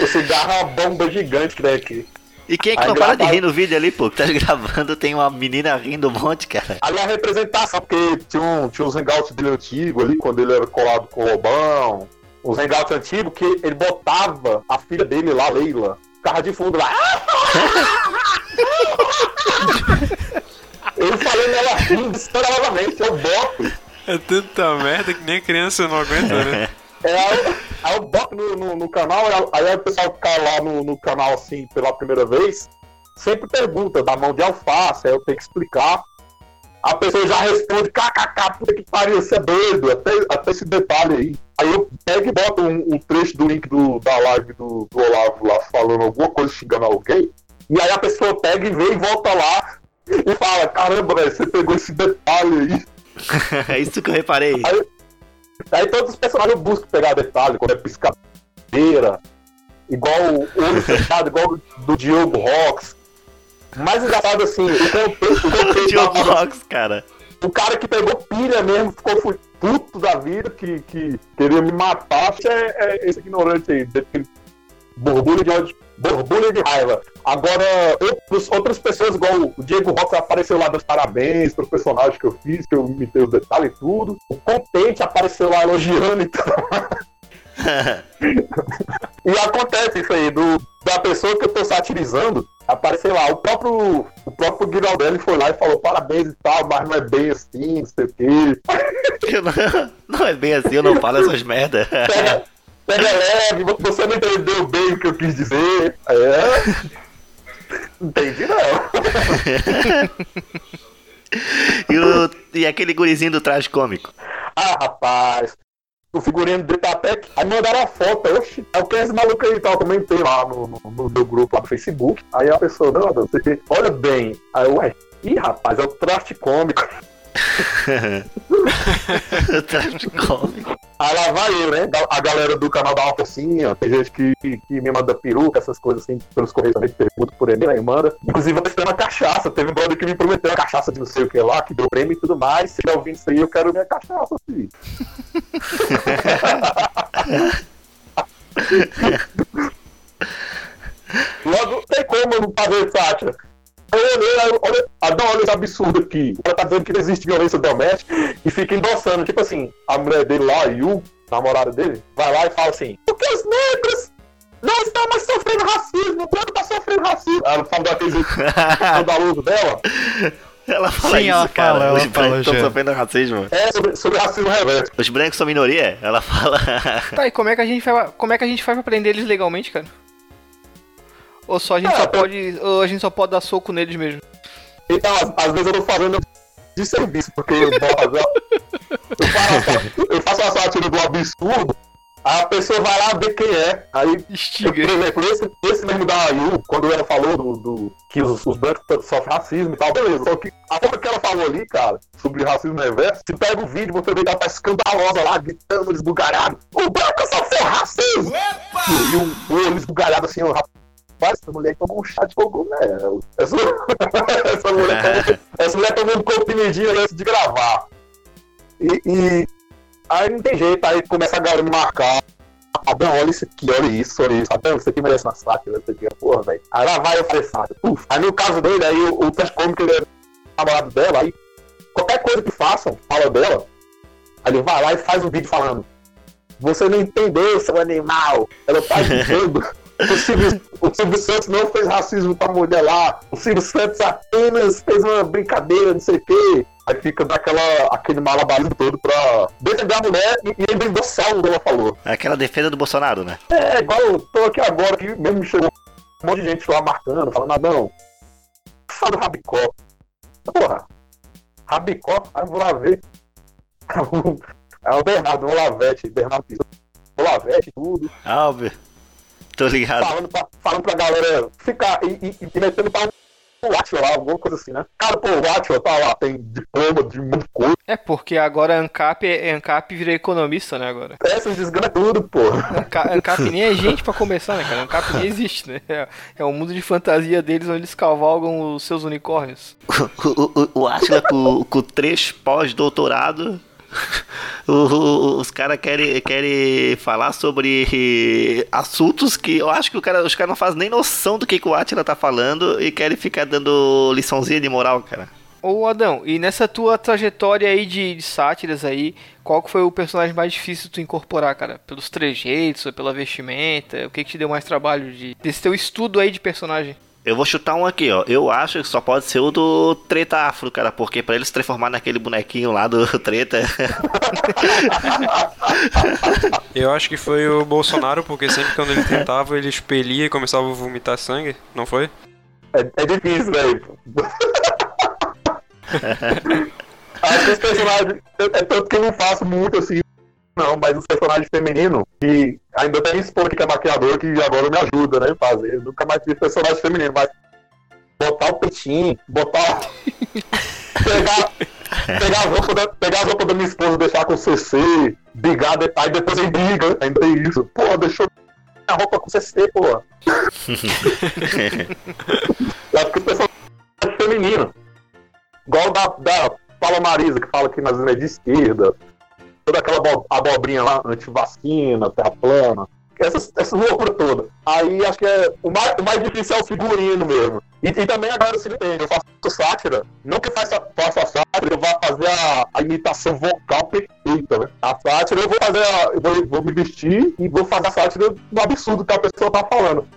cigarro é uma bomba gigante que tem aqui. E quem é que Aí não para de rir no vídeo ali, pô? Que tá *laughs* gravando, tem uma menina rindo um monte, cara. Ali a representação, porque tinha, um, tinha uns hangouts dele antigo ali, quando ele era colado com o Lobão. Uns hangouts antigos que ele botava a filha dele lá, Leila, ficava de fundo lá. *laughs* Ele falando ela rindo estourosamente, eu boto. É tanta merda que nem criança não aguenta, né? É, aí, aí eu boto no, no, no canal, aí, aí o pessoal que cai lá no, no canal assim pela primeira vez, sempre pergunta da mão de alface, aí eu tenho que explicar. A pessoa já responde, kkk, puta que pariu, você é doido, até, até esse detalhe aí. Aí eu pego e boto um, um trecho do link do, da live do, do Olavo lá falando alguma coisa xingando alguém. E aí a pessoa pega e vem e volta lá e fala, caramba, velho, você pegou esse detalhe aí. *laughs* É isso que eu reparei. Aí todos os personagens busco pegar detalhe, quando é piscadeira, igual o olho fechado, igual do Diogo Rocks. Mais engraçado assim, o contexto, o *laughs* contexto Diogo Rocks, cara. o cara que pegou pilha mesmo, ficou puto da vida, que, que queria me matar, é, é esse ignorante aí, borbulha de ódio, borbulha de raiva. Agora, outros, outras pessoas, igual o Diego Rocks apareceu lá dando parabéns pro personagem que eu fiz, que eu imitei os detalhes e tudo. O Contente apareceu lá elogiando e tudo. *laughs* E acontece isso aí, do, da pessoa que eu tô satirizando, apareceu lá, o próprio, o próprio Guiraldelli foi lá e falou parabéns e tal, mas não é bem assim, não sei o quê. *laughs* Não, não é bem assim, eu não falo essas merda. Pega, pega leve, você não entendeu bem o que eu quis dizer. É. Entendi não. *laughs* E, o, e aquele gurizinho do traje cômico. Ah, rapaz. O figurino até aqui. Aí mandaram a foto. Oxi, é o que esse maluco aí e tal. Também tem lá no, no, no meu grupo lá do Facebook. Aí a pessoa, não, não quê. Olha bem. Aí, ué. Ih, rapaz, é o traste cômico. O traje cômico. Aí lá vai eu, né? A galera do canal dá uma forcinha. Tem gente que, que me manda peruca, essas coisas assim, pelos correios também, pergunta por ele, aí manda. Inclusive, eu tô esperando a cachaça. Teve um brother que me prometeu uma cachaça de não sei o que lá, que deu prêmio e tudo mais. Se tiver ouvindo isso aí, eu quero minha cachaça, filho. *laughs* Logo, tem como eu não fazer sátira. Olha, olha esse absurdo aqui. Ela tá dizendo que não existe violência doméstica e fica endossando. Tipo assim, a mulher dele lá, Yu, namorada dele, vai lá e fala assim: Por que que os negros não estão mais sofrendo racismo, o branco tá sofrendo racismo. Ela falou daquele escandaloso *laughs* dela. Ela fala Sim, isso, ela cara. fala, Os fala, brancos estão sofrendo racismo. É, sobre, sobre racismo reverso. Os brancos são minoria? Ela fala. Tá, e como é que a gente vai, como é que a gente faz pra prender eles legalmente, cara? Ou só a gente Ah, só eu- pode, ou a gente só pode dar soco neles mesmo? Então, às, às vezes eu tô fazendo de serviço, porque eu, faço- *laughs* eu, faço, eu faço a sátira do absurdo, a pessoa vai lá ver quem é. Aí, por Estiga. exemplo, esse, esse mesmo da Ayu, quando ela falou do, do- que os, os brancos sofrem racismo e tal, beleza. Só que a forma que ela falou ali, cara, sobre racismo reverso, se pega o vídeo, você vê que ela tá escandalosa lá, gritando, esbugalhado. O branco sofreu racismo! E o o olho esbugalhado assim, ó, rapaz, essa mulher tomou um chá de cogumelo. Essa, essa, mulher tomou, *laughs* essa mulher tomou um comprimidinho antes de gravar. E, e aí não tem jeito, aí começa a galera me marcar. Adão, olha isso aqui, olha isso, olha isso. Adão, isso aqui merece uma sátira, isso aqui, porra, velho. Aí lá vai eu falei. Aí no caso dele, aí o, o teste cômico ele é namorado dela, aí qualquer coisa que façam, fala dela, aí ele vai lá e faz um vídeo falando. Você não entendeu, seu animal. Ela tá *laughs* dizendo. O Silvio, o Silvio Santos não fez racismo com a mulher lá. O Silvio Santos apenas fez uma brincadeira, não sei o quê. Aí fica daquela, aquele malabarismo todo pra defender a mulher e, e ainda endossar o que ela falou. Aquela defesa do Bolsonaro, né? É, igual eu tô aqui agora, que mesmo chegou um monte de gente lá marcando, falando, ah, não, fala do Rabicó. Porra, Rabicó, aí eu vou lá ver. *laughs* É o Bernardo, o Lavete, Bernardo Pisa, o Lavete, tudo, Alve. Tô ligado. falando pra, falando pra galera ficar e, e, e metendo pra um Atila lá, alguma coisa assim, né? Cara, pô, o Atila tá lá, tem diploma de de coisa, É porque agora ANCAP, é- ANCAP vira economista, né, agora. essas desgrama tudo, pô. Anca- ANCAP nem é gente pra começar, né, cara? ANCAP nem existe, né? É, é um mundo de fantasia deles onde eles cavalgam os seus unicórnios. *laughs* O, o, o Atila com, com três pós-doutorado. *laughs* os caras querem, querem falar sobre assuntos que eu acho que cara, os caras não fazem nem noção do que, que o Atila tá falando e querem ficar dando liçãozinha de moral, cara. Ô Adão, e nessa tua trajetória aí de, de sátiras aí, qual que foi o personagem mais difícil de tu incorporar, cara? Pelos trejeitos, pela vestimenta? O que que te deu mais trabalho de, desse teu estudo aí de personagem? Eu vou chutar um aqui, ó. Eu acho que só pode ser o do Treta Afro, cara, porque pra ele se transformar naquele bonequinho lá do *laughs* Treta. Eu acho que foi o Bolsonaro, porque sempre quando ele tentava, ele expelia e começava a vomitar sangue, não foi? É, é difícil, velho. Acho que os personagens. É é tanto que eu não faço muito assim, não, mas os personagens femininos, que ainda tem expor que é maquiador, que agora me ajuda, né? Fazer. Eu nunca mais fiz personagem feminino, mas botar o peitinho, botar. *laughs* pegar. Pegar as roupas da, pegar as roupas da minha esposa, deixar com CC, brigar, de- aí depois aí briga, ainda tem isso. Pô, deixou a roupa com CC, pô. *laughs* Eu acho que os personagens femininos. Igual da, da Paula Marisa, que fala que nas é de esquerda. Toda aquela abo- abobrinha lá, antivacina, terra plana. Essas, essas loucuras todas. Aí acho que é. O mais, o mais difícil é o figurino mesmo. E, e também agora se entende, eu faço sátira. Não que faça, faça sátira, eu vou fazer a, a imitação vocal perfeita, né? A sátira eu vou fazer a, eu vou, vou me vestir e vou fazer a sátira do absurdo que a pessoa tá falando.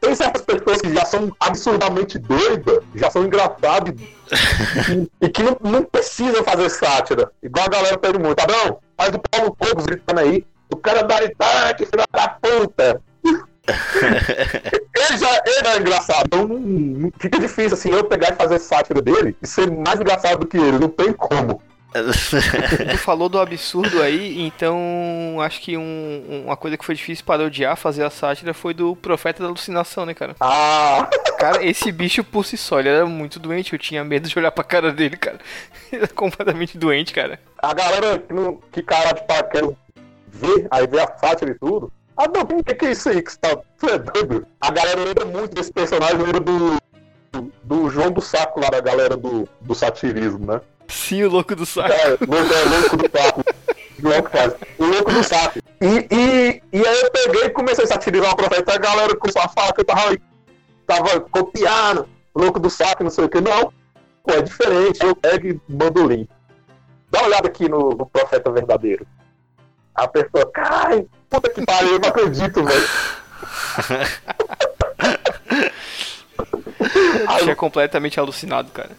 Tem certas pessoas que já são absurdamente doidas, já são engraçadas e, *laughs* e que não, não precisam fazer sátira. Igual a galera pede muito. Adão, faz o Paulo Cogos gritando aí. O cara da Itaque, filho da puta. *laughs* ele já ele é engraçado. Então não- não- fica difícil assim eu pegar e fazer sátira dele e ser mais engraçado do que ele. Não tem como. *laughs* Tu falou do absurdo aí, então acho que um- uma coisa que foi difícil para odiar fazer a sátira foi do Profeta da Alucinação, né, cara? Ah, Cara, esse bicho por si só, ele era muito doente, eu tinha medo de olhar pra cara dele, cara. *laughs* Ele era completamente doente, cara. a galera que, não, que cara de pá quer ver, aí vê a sátira e tudo. Ah, não, o que, que é isso aí que você tá. Você é doido? A galera lembra muito desse personagem, lembra do, do, do João do Saco lá da galera do, do satirismo, né? Sim, o louco do saco. É, louco, é louco do saco. O louco. O louco do saco. E, e, e aí eu peguei e comecei a satirizar o profeta. A galera começou a falar que eu tava, tava copiando o louco do saco, não sei o que. Não, pô, é diferente. Eu pego e mando o link. Dá uma olhada aqui no, no profeta verdadeiro. A pessoa, cai, Puta que pariu, eu não acredito, velho. *laughs* Achei completamente alucinado, cara.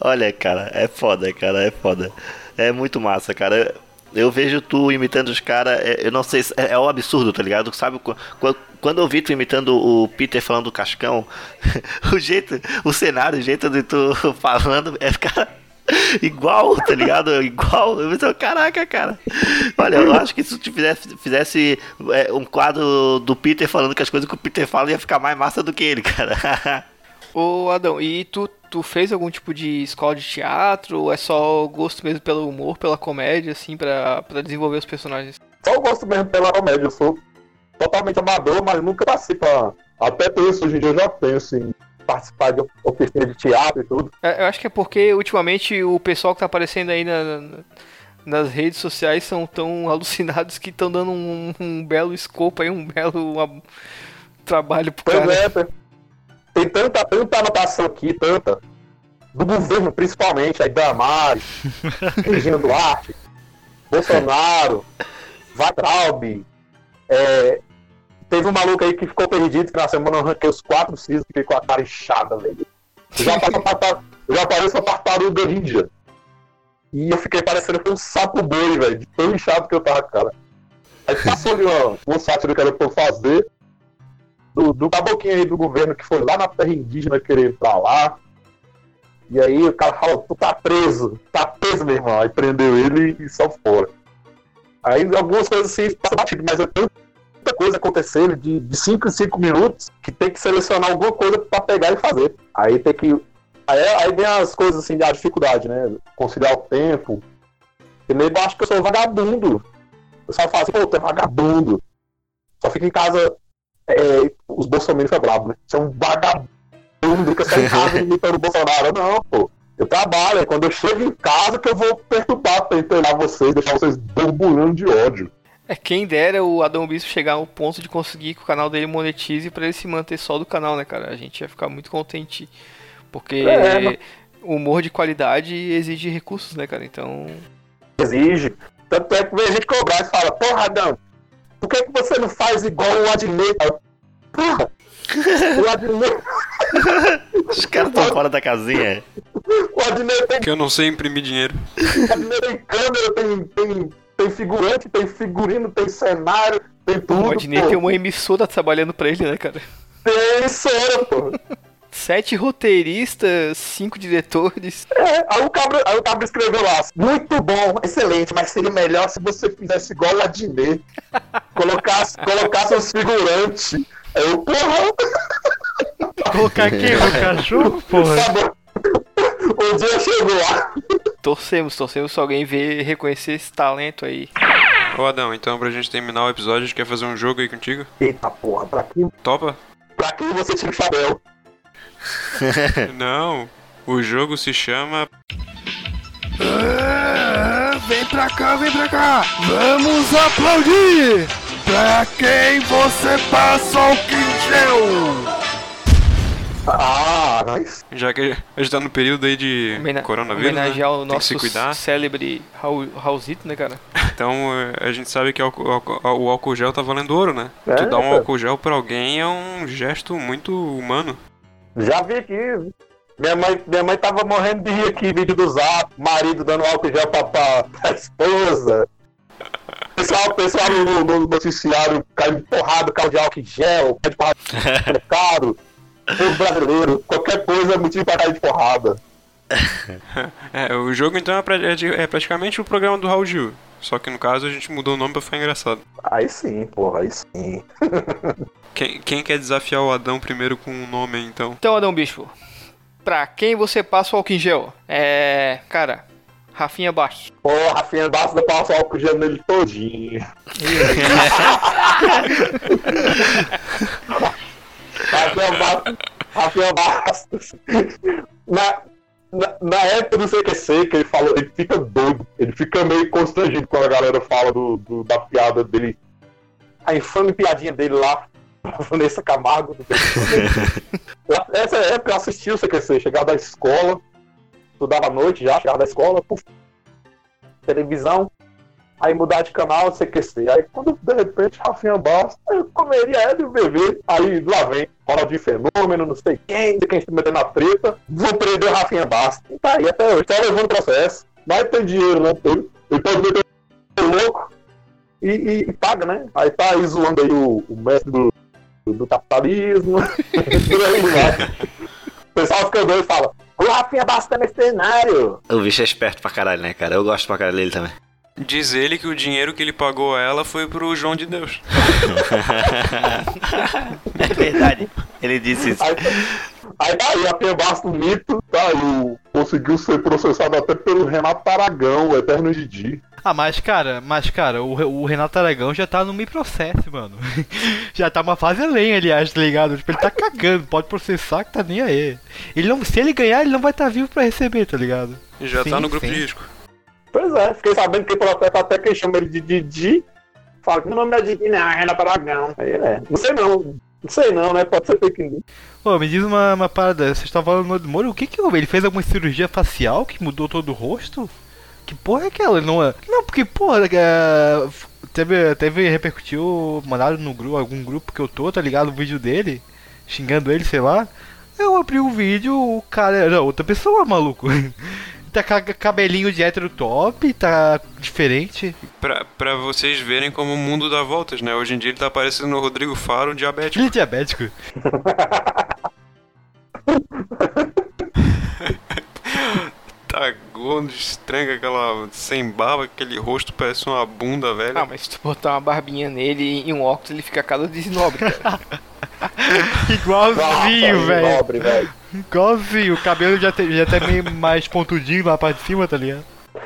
Olha, cara, é foda, cara, é foda. É muito massa, cara. Eu vejo tu imitando os caras, é, eu não sei, se- é, é um absurdo, tá ligado? Sabe, qu- qu- quando eu vi tu imitando o Peter falando do Cascão, *laughs* o jeito, o cenário, o jeito de tu *laughs* falando, é cara, *laughs* igual, tá ligado? Igual. Eu pensei, caraca, cara. Olha, eu acho que se tu fizesse, fizesse é, um quadro do Peter falando que as coisas que o Peter fala ia ficar mais massa do que ele, cara. Ô Adão, e tu, tu fez algum tipo de escola de teatro? Ou é só gosto mesmo pelo humor, pela comédia, assim, pra, pra desenvolver os personagens? Só eu gosto mesmo pela comédia. Eu sou totalmente amador, mas nunca passei pra. Até penso, hoje em dia eu já penso em participar de oficina de teatro e tudo. É, Eu acho que é porque ultimamente o pessoal que tá aparecendo aí na- na- nas redes sociais são tão *laughs* alucinados que estão dando um, um belo escopo aí, um belo uma- trabalho pro Pois cara. é, *laughs* tem- tanta, tanta anotação aqui, tanta. Do governo, principalmente, aí Damares, *laughs* Regina Duarte, Bolsonaro, Vatraub. É, teve um maluco aí que ficou perdido, que na semana eu arranquei os quatro sisos e fiquei com a cara inchada, velho. Eu já, pareço eu já pareço uma tartaruga ninja. E eu fiquei parecendo um sapo boi, velho, de tão inchado que eu tava, cara. Aí passou ali uma, uma sátira que era pra eu fazer do, do aí do governo que foi lá na terra indígena querer ir lá. E aí o cara falou, tu tá preso, tá preso, meu irmão. Aí prendeu ele e saiu fora. Aí algumas coisas assim passam batido, mas é tanta coisa acontecendo de 5 em 5 minutos que tem que selecionar alguma coisa pra pegar e fazer. Aí tem que. Aí, aí vem as coisas assim, a dificuldade, né? Conciliar o tempo. E meio acho que eu sou vagabundo. Eu só falo assim, pô, tu é vagabundo. Só fica em casa é, os bolsominions é brabo, né? Você é um vagabundo que só em casa *laughs* imitando o Bolsonaro. Não, pô. Eu trabalho, é quando eu chego em casa que eu vou perturbar pra internar vocês, deixar vocês borbulhando de ódio. É quem dera o Adão Bispo chegar ao ponto de conseguir que o canal dele monetize pra ele se manter só do canal, né, cara? A gente ia ficar muito contente. Porque É, mas- humor de qualidade exige recursos, né, cara? Então. Exige. Tanto é que vem a gente cobrar e fala, porra, Adão, por que, que você não faz igual o Adnei? Porra! O Adnei, Os caras estão fora da casinha. o Adnei tem Que eu não sei imprimir dinheiro. A primeira tem câmera, tem, tem, tem figurante, tem figurino, tem cenário, tem tudo. o Adnei pô. tem uma emissora trabalhando pra ele, né, cara? Tem cena, pô. Sete roteiristas, cinco diretores. É, aí o cabra, aí o cabra escreveu lá, muito bom, excelente, mas seria melhor se você fizesse igual o Adnei. Colocasse, colocasse os figurantes. Eu, porra, Colocar quem? *laughs* O cachorro, porra? tá. O dia chegou lá. Torcemos, torcemos se alguém ver reconhecer esse talento aí. Ô Adão, então pra gente terminar o episódio, a gente quer fazer um jogo aí contigo? Eita porra, pra quem, Topa? pra quem você tira o chapéu? Não. O jogo se chama. Vem pra cá, vem pra cá! Vamos aplaudir! Pra quem você passa o gel? Ah, nice. Já que a gente tá no período aí de Homena- coronavírus, né? homenagear o Tem que nosso se cuidar. célebre Raul, Raulzito, né, cara? *laughs* Então eh, a gente sabe que álcool- o álcool gel tá valendo ouro, né? É, tu dar um álcool gel pra alguém é um gesto muito humano. Já vi aqui. Minha mãe, minha mãe tava morrendo de rir aqui, vídeo do zap, marido dando álcool gel pra, pra, pra esposa. Pessoal, pessoal no, no noticiário caindo de porrada, carro de álcool gel, cai de porrada *laughs* mercado. Povo brasileiro, qualquer coisa é motivo pra cair de porrada. *laughs* É, o jogo então é, pra- é de- é praticamente o programa do Raul Gil. Só que no caso a gente mudou o nome pra ficar engraçado. Aí sim, porra, aí sim. *laughs* Quem, quem quer desafiar o Adão primeiro com um nome então? Então, Adão Bispo, pra quem você passa o álcool em gel? É. Cara, Rafinha Bastos. Porra, Rafinha basta passar álcool gel nele todinho. *laughs* Rafinha Bastos. Rafinha Bastos. Na, na, na época do CQC, que ele falou, ele fica doido. Ele fica meio constrangido quando a galera fala do, do- da piada dele. A infame piadinha dele lá. *laughs* Vanessa Camargo. do. *laughs* Lá- Essa época eu assisti o CQC, chegava da escola, estudava à noite já, chegava da escola, puf, televisão. aí mudar de canal, CQC. Aí quando de repente Rafinha Bastos, eu comeria Hélio e bebê. Aí lá vem de Fenômeno, não sei quem, de quem se metendo na treta, vou prender Rafinha Bastos. E tá aí até hoje, tá levando processo. Mas tem dinheiro, né? Ele, ele pode meter louco e, e, e, paga, né? Aí tá aí zoando aí o, o mestre do, do capitalismo. *laughs* por aí, né? O pessoal fica doido e fala: o Rafinha Bastos tá nesse cenário. O bicho é esperto pra caralho, né, cara? Eu gosto pra caralho dele também. Diz ele que o dinheiro que ele pagou a ela foi pro João de Deus. *laughs* é verdade. Ele disse isso. Aí, aí tá aí, a do mito, tá aí, conseguiu ser processado até pelo Renato Aragão, o Eterno Didi. Ah, mas cara, mas cara, o, o Renato Aragão já tá no me processo, mano. *laughs* já tá uma fase além, aliás, tá ligado? Tipo, ele tá cagando, pode processar que tá nem aí. Ele não, se ele ganhar, ele não vai estar tá vivo pra receber, tá ligado? Já tá sim, tá no grupo sim. de risco. Pois é, fiquei sabendo que processo até que chama ele de Didi. Fala que meu nome é Didi, não, é Renato Aragão. Aí é, não sei não. Não sei não, né? Pode ser fake news. Ô, me diz uma, uma parada, você estava falando do Moro, o que que Ele fez alguma cirurgia facial que mudou todo o rosto? Que porra é aquela? Não, é... não porque, porra, é... teve, teve, repercutiu, mandaram no grupo, algum grupo que eu tô, tá ligado? O vídeo dele, xingando ele, sei lá. Eu abri o vídeo, o cara era outra pessoa, maluco. *laughs* tá cabelinho de hétero top, tá diferente. Pra, pra vocês verem como o mundo dá voltas, né? Hoje em dia ele tá parecendo o Rodrigo Faro, diabético. Ele é diabético. *laughs* tá gordo, estranho, aquela sem barba, aquele rosto parece uma bunda, velho. Ah, mas se tu botar uma barbinha nele e um óculos, ele fica cada desnobre, cara. *laughs* Igualzinho, velho. Igualzinho, o cabelo já, tem, já tá meio mais pontudinho lá pra cima, tá ligado?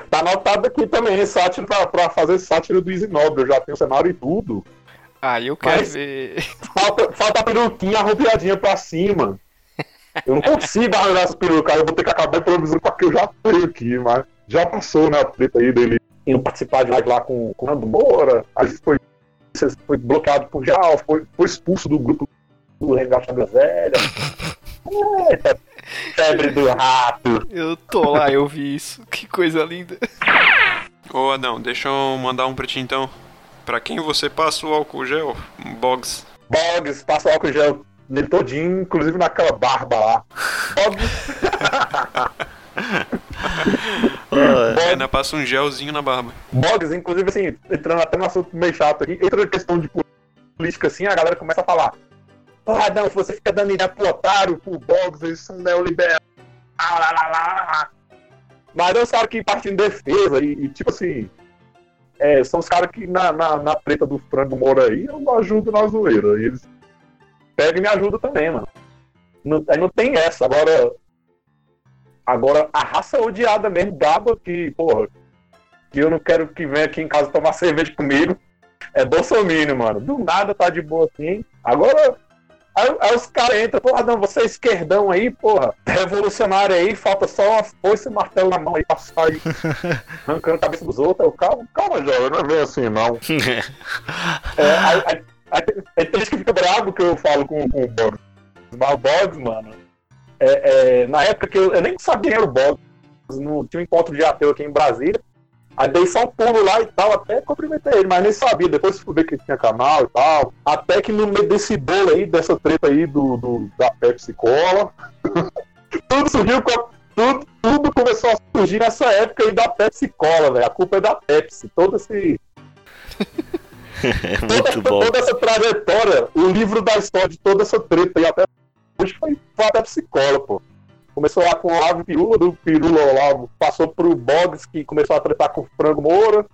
Tá anotado aqui também, sátiro pra, pra fazer sátiro do Isinobre, eu já tenho cenário e tudo. Ah, eu quero Mas ver. Falta, falta a peruquinha arropiadinha pra cima. Eu não consigo arranjar essa peruca, eu vou ter que acabar improvisando com a que eu já tenho aqui, mas já passou, né, a treta aí dele indo participar de live lá com, com o Nando Moura, aí foi, foi bloqueado por geral, foi, foi expulso do grupo do Hangout da Velha. Eita, febre do rato. Eu tô lá, eu vi isso. Que coisa linda. Ô Adão, deixa eu mandar um pra ti então. Pra quem você passa o álcool gel? Boggs. Boggs, passa o álcool gel nele todinho, inclusive naquela barba lá. Boggs. é, ainda passa um gelzinho na barba. Boggs, inclusive assim, entrando até no assunto meio chato aqui, entra na questão de política assim, a galera começa a falar. Ah, não, você fica dando ideia pro otário, pro Boggs, eles são neoliberais. Ah, lá, lá, lá. Mas é os caras que partem em defesa e, e, tipo assim. É, são os caras que na, na, na treta do frango mora aí, eu ajudo na zoeira. Eles pegam e me ajudam também, mano. Não, aí não tem essa. Agora. Agora, a raça odiada mesmo, Gaba, que, porra, que eu não quero que venha aqui em casa tomar *laughs* cerveja comigo. É Bolsonaro, mano. Do nada tá de boa assim. Agora, Aí, aí os caras entram, porra, não, você é esquerdão aí, porra, revolucionário aí, falta só uma foice e martelo na mão aí pra sair *laughs* arrancando a cabeça dos outros. Eu, calma, calma, jovem, não é bem assim, não. *laughs* é, aí, aí, aí, aí, tem que fica bravo que eu falo com, com o Boggs. Mas o mano, é, é, na época que eu, eu nem sabia quem era o Boggs, no, tinha um encontro de ateu aqui em Brasília, Aí dei só um pulo lá e tal, até cumprimentei ele, mas nem sabia. Depois ver que tinha canal e tal. Até que no meio desse bolo aí, dessa treta aí do, do da Pepsi Cola, *laughs* tudo surgiu. Tudo, tudo começou a surgir nessa época aí da Pepsi Cola, velho. A culpa é da Pepsi. Todo esse. *laughs* Muito toda, bom. toda essa trajetória, o livro da história de toda essa treta aí até hoje foi, foi a Pepsi Cola, pô. Começou lá com o Olavo Pirula, do Pirula Olavo, passou pro Boggs, que começou a tratar com o Frango Moura.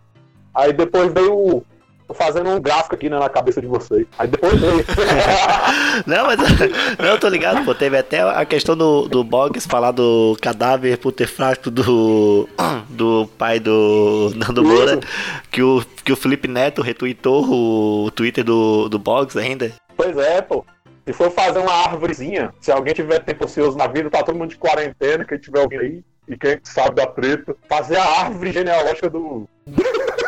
Aí depois veio o. Tô fazendo um gráfico aqui né, na cabeça de vocês. Aí depois veio. *laughs* não, mas. *laughs* Não, eu tô ligado, pô. Teve até a questão do, do Boggs falar do cadáver putrefacto do. *clears throat* do pai do Nando Moura. Que o, que o Felipe Neto retweetou o Twitter do, do Boggs ainda. Pois é, pô. Se for fazer uma árvorezinha, se alguém tiver tempo ocioso na vida, tá todo mundo de quarentena, quem tiver alguém aí, e quem sabe da treta, fazer a árvore genealógica do. *laughs*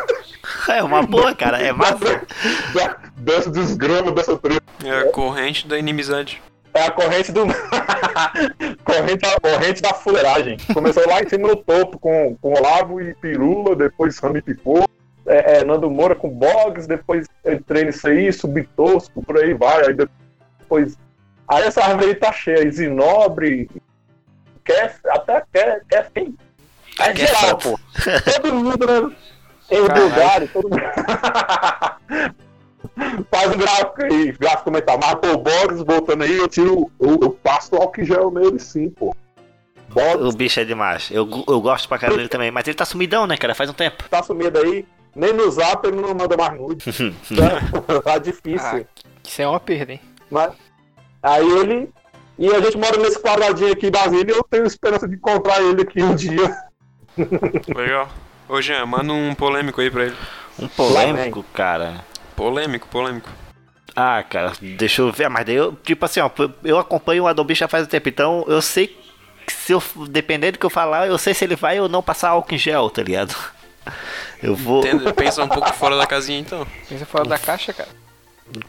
É uma boa, cara, é massa. *laughs* Da, dessa desgrama dessa treta. É a corrente da inimizade. É a corrente do. *laughs* corrente, a corrente da fuleiragem. Começou lá em cima no topo com, com Olavo e Pirula, depois Rami Picou. É, é, é, Nando Moura com Boggs, depois entrei nisso aí, subi tosco, por aí vai, aí depois. Aí essa árvore aí tá cheia, Isinobre, quer, até quer, quer fim. É Quer geral, pô. Todo mundo, né? Eu, Caralho. Bulgário, todo mundo. *laughs* Faz um gráfico aí, gráfico mental. Mas, pô, Boggs, voltando aí, eu tiro. Eu, eu passo álcool gel nele sim, pô. Boggs O bicho é demais. Eu, eu gosto pra caramba dele também. Mas ele tá sumidão, né, cara? Faz um tempo. tá sumido aí. Nem no zap ele não manda mais nude. *laughs* tá, tá difícil. Isso é uma perda, hein? Mas, aí ele. E a gente mora nesse quadradinho aqui da Brasília e eu tenho esperança de encontrar ele aqui um dia. *laughs* Legal. Ô Jean, manda um polêmico aí pra ele. Um polêmico, cara. Polêmico, polêmico. Ah, cara, deixa eu ver. Mas daí eu, tipo assim, ó, eu acompanho o Adobe já faz um tempo, então eu sei que se eu, dependendo do que eu falar, eu sei se ele vai ou não passar álcool em gel, tá ligado? *laughs* Eu vou. Entenda, pensa um pouco fora da casinha então. Pensa fora da caixa, cara.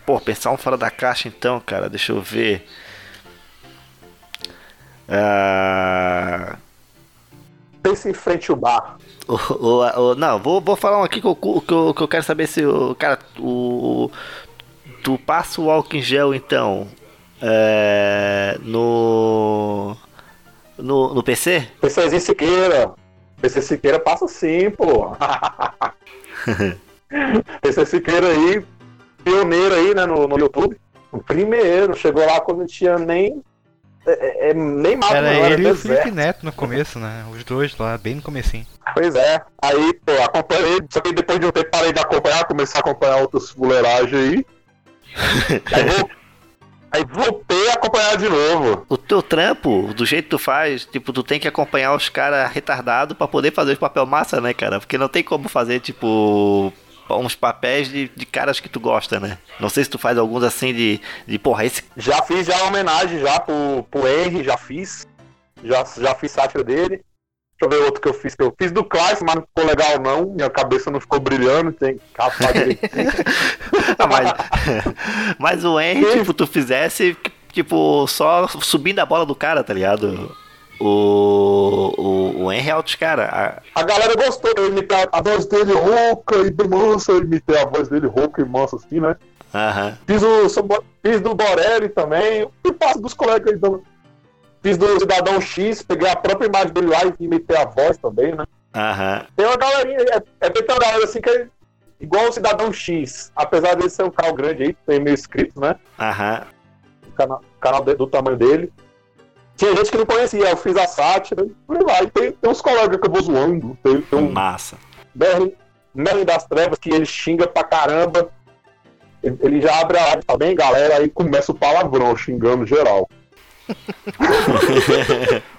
Pô, pensar um fora da caixa então, cara, deixa eu ver. Ah. Pense em frente ao bar. O, o- o- não, vou, vou falar um aqui que eu, que, eu, que eu quero saber se o. Cara, o. Tu passa o álcool em gel então. é, no. No, no PC? PCzinho Siqueira. PC Siqueira passa sim, pô. *laughs* PC Siqueira aí, pioneiro aí, né, no, no YouTube. O primeiro, chegou lá quando não tinha nem. É, é, nem mapa, Era não, ele e o. Felipe Neto no começo, né? Os dois lá, bem no comecinho. Pois é. Aí, pô, acompanhei. Só que depois de um tempo parei de acompanhar, comecei a acompanhar outros fuleiragens aí. *laughs* aí, vou- aí voltei a acompanhar de novo. O teu trampo, do jeito que tu faz, tipo, tu tem que acompanhar os caras retardados pra poder fazer os papel massa, né, cara? Porque não tem como fazer, tipo, uns papéis de, de caras que tu gosta, né? Não sei se tu faz alguns assim de, de porra, esse. Já fiz já uma homenagem já pro, pro Henry, já fiz. Já, já fiz sátira dele. Deixa eu ver outro que eu fiz. Que eu fiz do Klaus, mas não ficou legal não. Minha cabeça não ficou brilhando. Tem *laughs* direitinho. Ah, mas, mas o Henry, tipo, tu fizesse, tipo, só subindo a bola do cara, tá ligado? O, o, o Henry é altos cara. A galera gostou de eu imitar a voz dele rouca e mansa. Eu imitei a voz dele rouca e mansa assim, né? Aham. Fiz, o, fiz do Borelli também. E faço dos colegas aí. do- Fiz do Cidadão X, peguei a própria imagem dele lá e imitei a voz também, né? Aham. Tem uma galerinha, é, é bem uma galera assim que é igual o Cidadão X. Apesar dele ser um canal grande aí, tem mil inscritos, né? Aham. O canal, canal do tamanho dele. Tinha gente que não conhecia, eu fiz a sátira, e por aí vai. Tem, tem uns colegas que eu vou zoando. Tem, tem um Massa. Merlin, Merlin das Trevas que ele xinga pra caramba. Ele, ele já abre a live, tá bem, galera? Aí começa o palavrão, xingando geral. *laughs*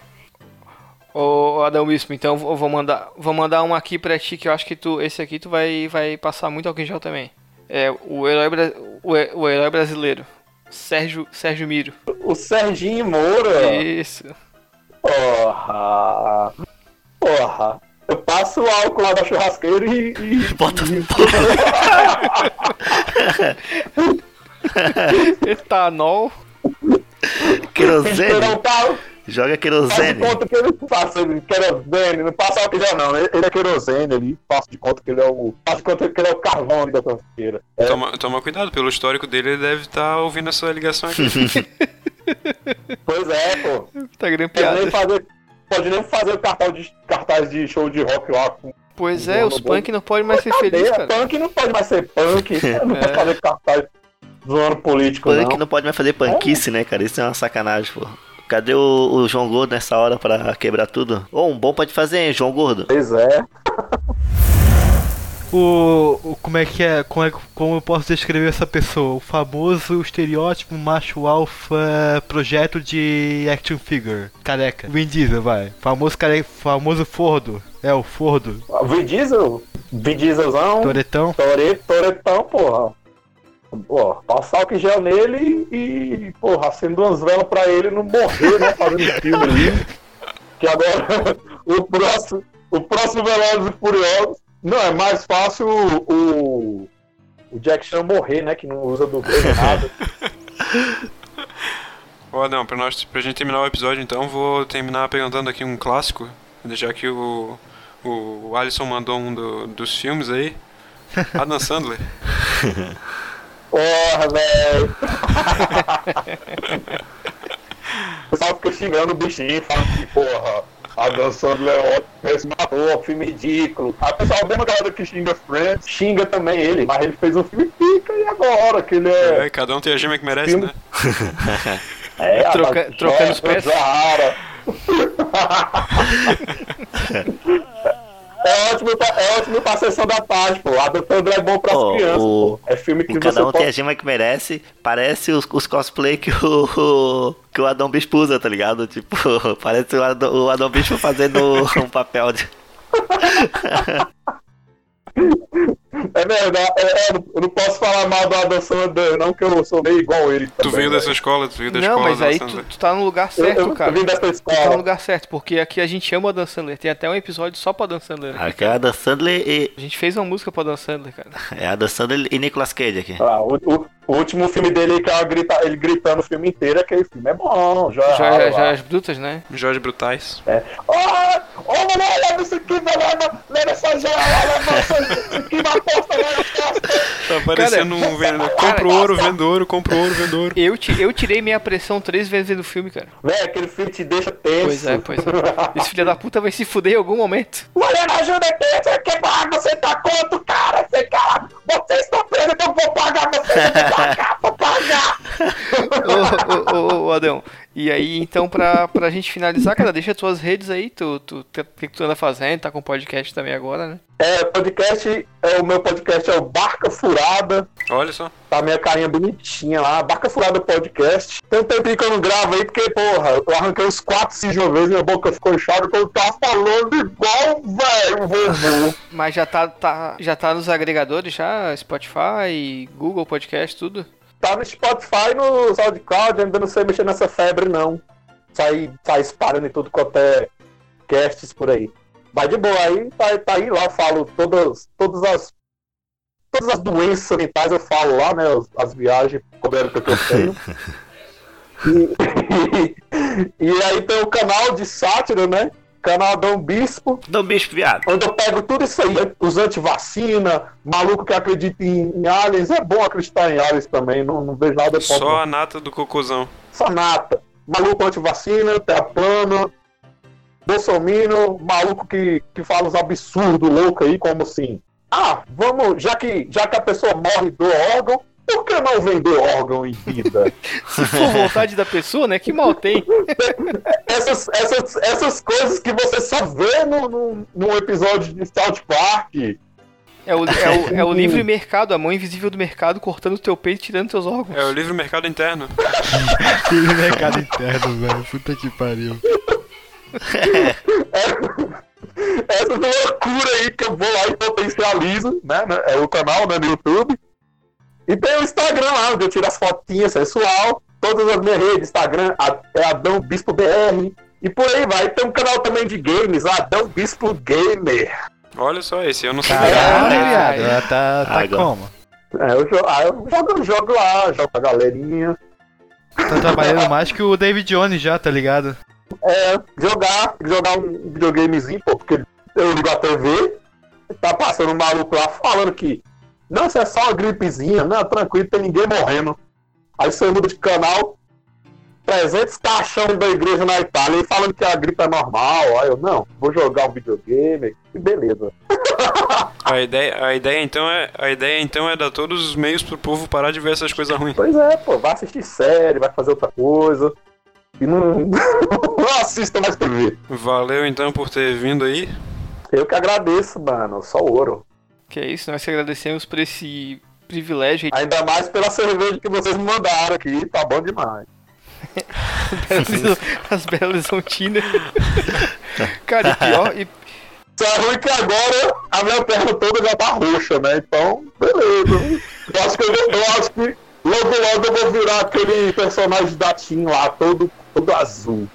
Ô, Adão Bispo, então eu vou mandar, vou mandar um aqui pra ti que eu acho que tu, esse aqui tu vai, vai passar muito em gel também. É o herói, o, o herói brasileiro. Sérgio, Sérgio Miro. O Serginho Moura. Isso. Porra! Porra! Eu passo o álcool lá da churrasqueira e. e- *laughs* Bota. *laughs* Etanol. Querosene. Esperar o carro, Joga faz de querosene. conta que ele passa querosene, não passa álcool gel não, ele ele é querosene ali, faço de conta que ele é o. Faço de conta que ele é o carvão ali da churrasqueira. É, Toma, toma cuidado, pelo histórico dele, ele deve estar ouvindo essa ligação aqui. *laughs* pois é, pô. Tá Pode nem grampeado. fazer, pode nem fazer cartaz de, cartaz de show de rock lá com Pois é, os punk não podem mais ser felizes, Cadeia, cara. Punk não pode mais ser punk, *laughs* não É. pode fazer cartaz zoando político, Punk não. não pode mais fazer panquice, né, cara? Isso é uma sacanagem, pô. Cadê o, o João Gordo nessa hora pra quebrar tudo? Ô, um bom pode fazer, hein, João Gordo? Pois é. *laughs* O, o- como é que é, como é como eu posso descrever essa pessoa? O famoso estereótipo macho alfa projeto de action figure, careca. Vin Diesel, vai. Famoso careca, famoso Fordo. É o Fordo, Vin Diesel, Vin Dieselzão, Toretão. Tore, Toretão, porra. Pô, passar o que gel nele e, porra, acendo umas velas pra ele não morrer, né, fazendo *laughs* filme ali. Que agora, *laughs* o próximo, o próximo Velozes e Furiosos, não, é mais fácil o, o, o Jack Chan morrer, né, que não usa do *laughs* nada. Ô Adão, pra, nós, pra gente terminar o episódio então, vou terminar perguntando aqui um clássico, já que o, o Alisson mandou um do- dos filmes aí. Adam Sandler. Porra, velho. *laughs* O pessoal fica xingando o bichinho, falando que, porra, a Dan Sandler é ótimo, esse matou, filme ridículo. A pessoal, a mesma galera que xinga Friends, xinga também ele, mas ele fez um filme pica e agora, que ele é... É, cada um tem a gema que merece, Filme- né? *laughs* É, Troca- a- trocando os é, pés. *laughs* É ótimo, pra, é ótimo pra sessão da tarde, pô. A Sandler é bom pras Ó, crianças, o- pô. É filme que O você cada um tem a pode... gema que merece. Parece os, os cosplay que o, que o Adão Bispo usa, tá ligado? Tipo, *laughs* parece o Adão, o Adão Bispo fazendo um papel de. *laughs* É verdade, é, é, eu não posso falar mal do Adam Sandler, não, que eu sou meio igual ele. Tu também, veio né? dessa escola, tu veio da Não, escola mas do aí tu, tu tá no lugar Eu, certo, eu cara. vim dessa Tu tá no escola. lugar certo, porque aqui a gente ama a Dan Sandler. Tem até um episódio só pra Dan Sandler. Aqui é Adam Sandler e. A gente fez uma música pra Dan Sandler, cara. *laughs* É Adam Sandler e Nicolas Cage aqui. Ah, o, o- o último filme dele que grita, ele gritando o filme inteiro, aquele filme é bom, já é Já, raro já lá. as brutas, né? Jorge Brutais. É. Ô, ô, mulher, leva isso aqui, leva, leva essa joia lá, leva isso Tá parecendo um vendedor. Compra o ouro, vendo ouro, compra o ouro, vendo ouro. Eu, eu tirei minha pressão três vezes vendo o filme, cara. Véi, aquele filme te deixa tenso. Pois é, pois é. Esse filho da puta vai se fuder em algum momento. Mulher, ajuda aqui, você quer pagar, você tá quanto, cara? Você quer... Vocês estão presos, então eu vou pagar, vocês vão pagar, vou pagar. *laughs* ô, ô, ô, ô, Adão. E aí, então, pra, pra gente finalizar, cara, deixa tuas redes aí. Tu, tu, tu- o que tu anda fazendo? Tá com podcast também agora, né? É, podcast, é, o meu podcast é o Barca Furada. Olha só. Tá a minha carinha bonitinha lá, Barca Furada Podcast. Tem um tempinho que eu não gravo aí, porque, porra, eu arranquei uns 4, 5 de uma vez, minha boca ficou inchada, porque eu tava falando igual, velho, vovô. Mas já tá, tá, já tá nos agregadores, já? Spotify, Google Podcast, tudo? Tá no Spotify, no SoundCloud, ainda não sei mexer nessa febre, não. Sai, sai espalhando em tudo quanto é casts por aí. Mas de boa, aí tá, tá aí lá, falo todas, todas as. Todas as doenças mentais eu falo lá, né? As, as viagens cobertas que eu tenho. *laughs* E, *laughs* e aí tem o canal de sátira, né? Canal Dom Bispo, Adão Bispo, viado. onde eu pego tudo isso aí, os antivacina, maluco que acredita em, em aliens, é bom acreditar em aliens também, não, não vejo nada contra. Só a nata do cocôzão. Só nata. Maluco antivacina, terra plana, bolsominion, maluco que, que fala uns absurdos loucos aí, como assim, ah, vamos, já que, já que a pessoa morre do órgão, por que não vender órgão em vida? *laughs* Se for vontade da pessoa, né? Que mal tem. essas, essas, essas coisas que você só vê no, no, num episódio de South Park. É o, é, o, é o *laughs* livre mercado, a mão invisível do mercado cortando o teu peito e tirando teus órgãos. É o livre mercado interno. *laughs* Aquele mercado interno, velho. Puta que pariu. Essa loucura aí que eu vou lá e potencializo, né? né, É o canal né, no YouTube. E tem o Instagram lá, onde eu tiro as fotinhas sensual. Todas as minhas redes, Instagram, é Adão Bispo BR. E por aí vai. Tem um canal também de games, Adão Bispo Gamer. Olha só, esse eu não sei. Caralho, Caralho. viado. Ela tá, tá Agora. como? É, eu, ah, eu jogo, jogo lá, jogo com a galerinha. Tá trabalhando mais que o David Jones já, tá ligado? É, jogar, jogar um videogamezinho, pô, porque eu ligo a TV, tá passando um maluco lá falando que, não, isso é só uma gripezinha, não, tranquilo, tem ninguém morrendo. Aí você muda de canal, 300 caixão da igreja na Itália, e falando que a gripe é normal, aí eu, não, vou jogar um videogame, e beleza. *laughs* A ideia, a ideia então é, a ideia então é dar todos os meios pro povo parar de ver essas coisas ruins. Pois é, pô, vai assistir série, vai fazer outra coisa, e não, *laughs* não assista mais TV. Valeu então por ter vindo aí. Eu que agradeço, mano, só ouro. Que é isso, nós te agradecemos por esse privilégio aí. Ainda mais pela cerveja que vocês me mandaram aqui, tá bom demais. *laughs* As belas horizontinas. *laughs* Cara, e pior, e Só é ruim que agora a minha perna toda já tá roxa, né? Então, beleza. Eu acho que, eu, eu acho que logo logo eu vou virar aquele personagem da Team lá, todo, todo azul.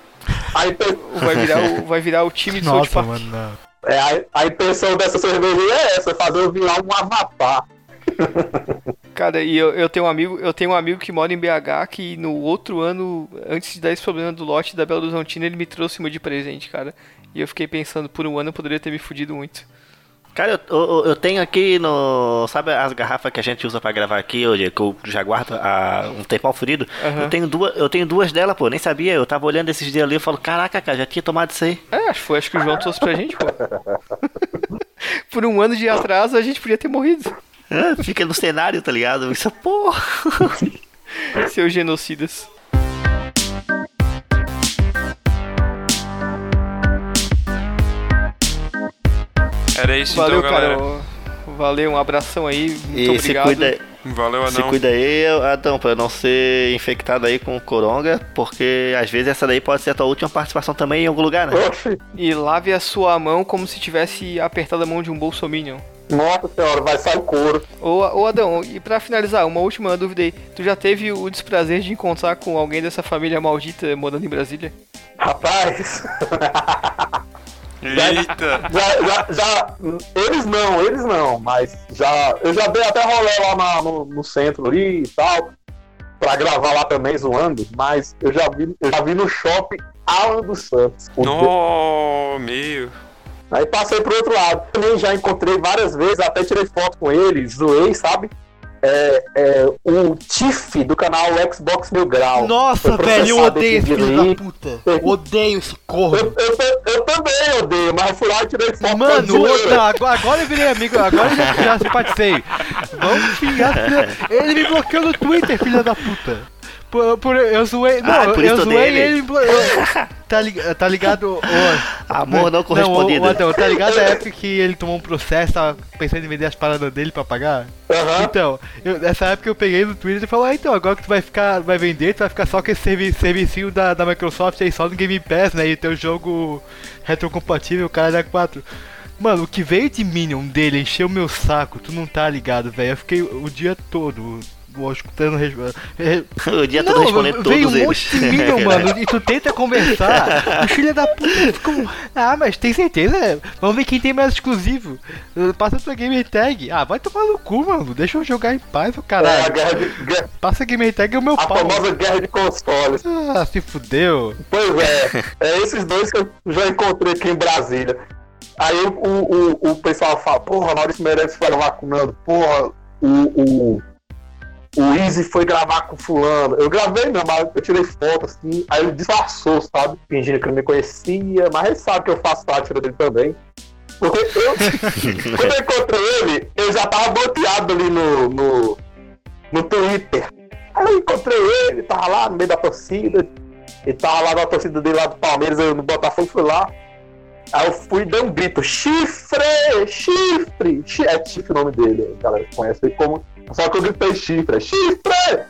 A, inten- vai virar o, vai virar o time do South Nossa, Park. mano, não. É, a, a intenção dessa cerveja é essa, fazer eu virar um avatar. Cara, e eu, eu tenho um amigo, eu tenho um amigo que mora em BH que no outro ano, antes de dar esse problema do lote da Belo Horizontina, ele me trouxe uma de presente, cara. E eu fiquei pensando, por um ano eu poderia ter me fudido muito. Cara, eu, eu, eu tenho aqui no. Sabe as garrafas que a gente usa pra gravar aqui, hoje, que eu já guardo há um tempão furido? Aham. Eu, tenho duas, eu tenho duas delas, pô, nem sabia. Eu tava olhando esses dias ali e falo, caraca, cara, já tinha tomado isso aí. É, foi, acho que o João trouxe pra gente, pô. *laughs* Por um ano de atraso a gente podia ter morrido. É, fica no cenário, tá ligado? Isso, pô. *laughs* Seus genocidas. Era isso Valeu, então, galera. cara. Valeu, um abração aí. Muito E se obrigado. cuida, Valeu, se Adão. cuida aí, Adão, pra não ser infectado aí com coronga, porque às vezes essa daí pode ser a tua última participação também em algum lugar, né? Oxi, E lave a sua mão como se tivesse apertado a mão de um bolsominion. nossa senhora, vai sair o couro. Ô, ô Adão, e pra finalizar, uma última dúvida aí. Tu já teve o desprazer de encontrar com alguém dessa família maldita morando em Brasília? Rapaz, *laughs* Eita! já, já, já- eles não, eles não, mas já, eu já dei até rolê lá na- no, no centro ali e tal, pra gravar lá também, zoando, mas eu já vi, eu já vi no shopping Alan dos Santos. O No, meu. Aí passei pro outro lado. Também já encontrei várias vezes, até tirei foto com ele, zoei, sabe? É, é, o Tiff do canal Xbox Mil Grau. Nossa, velho, eu odeio esse filho da puta. Odeio esse corno. Eu, eu, eu também odeio, mas fui lá e tirei foto Mano, outra, agora, eu virei amigo, agora eu já, já simpatizei. Vamos xingar, filha. Ele me bloqueou no Twitter, filha da puta. Por, por- eu zoei. Não, Ah, por eu isso zoei dele. ele. eu- *laughs* tá, li- tá ligado? ô, Amor não Não, correspondido. ô, ô, Adão, tá ligado a época que ele tomou um processo, tava pensando em vender as paradas dele pra pagar? Aham. Então, eu- nessa época eu peguei no Twitter e falei, ah, então, agora que tu vai ficar, vai vender, tu vai ficar só com esse servi servicinho da, da Microsoft aí, só no Game Pass, né, e teu jogo retrocompatível, cara da 4. Mano, o que veio de Minion dele encheu meu saco, tu não tá ligado, velho. Eu fiquei o dia todo, res- re- *laughs* O dia todo respondendo veio todos um eles. monte de Minion, *laughs* mano, e tu tenta conversar, o filho da puta fica um, Ah, mas tem certeza? Vamos ver quem tem mais exclusivo. Passa tua gamer tag. Ah, vai tomar no cu, mano. Deixa eu jogar em paz, É, a caralho. guerra de, guerra- Passa a gamer tag é o meu a pau. famosa guerra de consoles. Ah, se fudeu. Pois é, *laughs* é esses dois que eu já encontrei aqui em Brasília. Aí o, o, o pessoal fala, porra, Maurício Meirelles foi gravar com o Nando, porra, o, o, o Easy foi gravar com fulano. Eu gravei mesmo, mas eu tirei foto assim, aí ele disfarçou, sabe? Fingindo que não me conhecia, mas ele sabe que eu faço sátira dele também. Porque eu, *laughs* quando eu encontrei ele, eu já tava bloqueado ali no, no, no Twitter. Aí eu encontrei ele, tava lá no meio da torcida, ele tava lá na torcida dele lá do Palmeiras, eu no Botafogo fui lá. Aí eu fui dar um grito, chifre, chifre, Chi- é chifre o nome dele, a galera conhece ele como. Só que eu gritei chifre, chifre,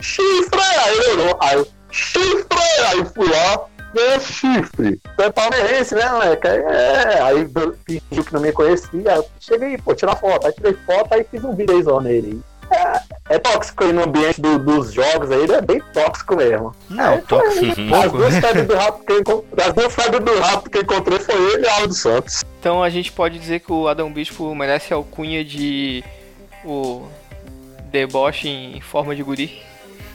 chifre, aí ele olhou, aí eu, chifre, aí eu fui lá, é chifre, tu é palmeirense, né, moleque? Aí, É, aí eu fingiu que não me conhecia, aí eu cheguei, pô, tirar foto, aí tirei foto, aí fiz um videozão nele. É, é tóxico aí no ambiente do- dos jogos aí, ele é bem tóxico mesmo. Não, tóxico As pouco. duas febres do rato que eu encontrei, as duas febres do rato que encontrei foi ele e a Aldo Santos. Então a gente pode dizer que o Adão Bispo merece a alcunha de o deboche em forma de guri.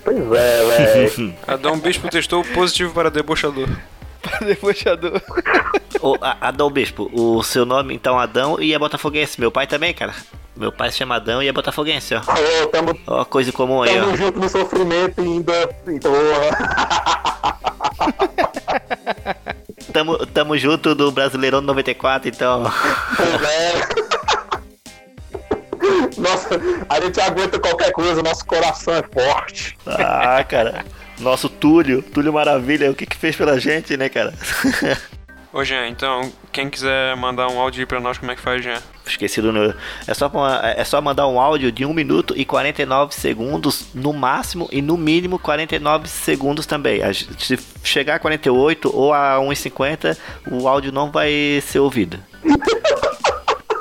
Pois é, velho. *laughs* Adão Bispo testou positivo para debochador. *laughs* Debochador. Ô, A- Adão Bispo, o seu nome então Adão e é botafoguense. Meu pai também, cara. Meu pai se chama Adão e é botafoguense, ó. Ô, tamo, Ó, coisa comum aí, tamo ó. junto no sofrimento ainda. Então, *laughs* Tamo, tamo junto do Brasileirão 94, então. pois é. *laughs* Nossa, a gente aguenta qualquer coisa, nosso coração é forte. Ah, cara. Nosso Túlio, Túlio Maravilha, o que que fez pela gente, né, cara? Ô, Jean, então, quem quiser mandar um áudio aí pra nós, como é que faz, Jean? Esqueci do. número. É só, é só mandar um áudio de 1 minuto e 49 segundos no máximo e no mínimo 49 segundos também. A gente- Se chegar a 48 ou a 1,50, o áudio não vai ser ouvido. *laughs*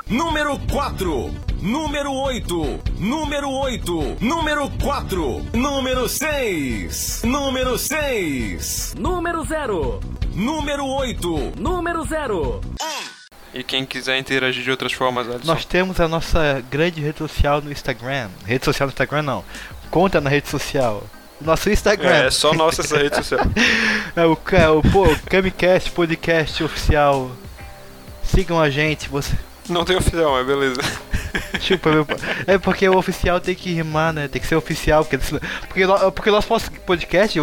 Número 4, número 8, número 8, número 4, número 6, número 6, Número 0. número 8, Número 0. E quem quiser interagir de outras formas, Alisson. Nós temos a nossa grande rede social no Instagram. Rede social no Instagram não. Conta na rede social. Nosso Instagram. É, é só nossa essa rede social. *laughs* É o, o pô, Camicast Podcast Oficial. Sigam a gente. Você, Não tem oficial, mas beleza. Tipo, é porque o oficial tem que rimar, né? Tem que ser oficial, porque porque, porque o nosso podcast,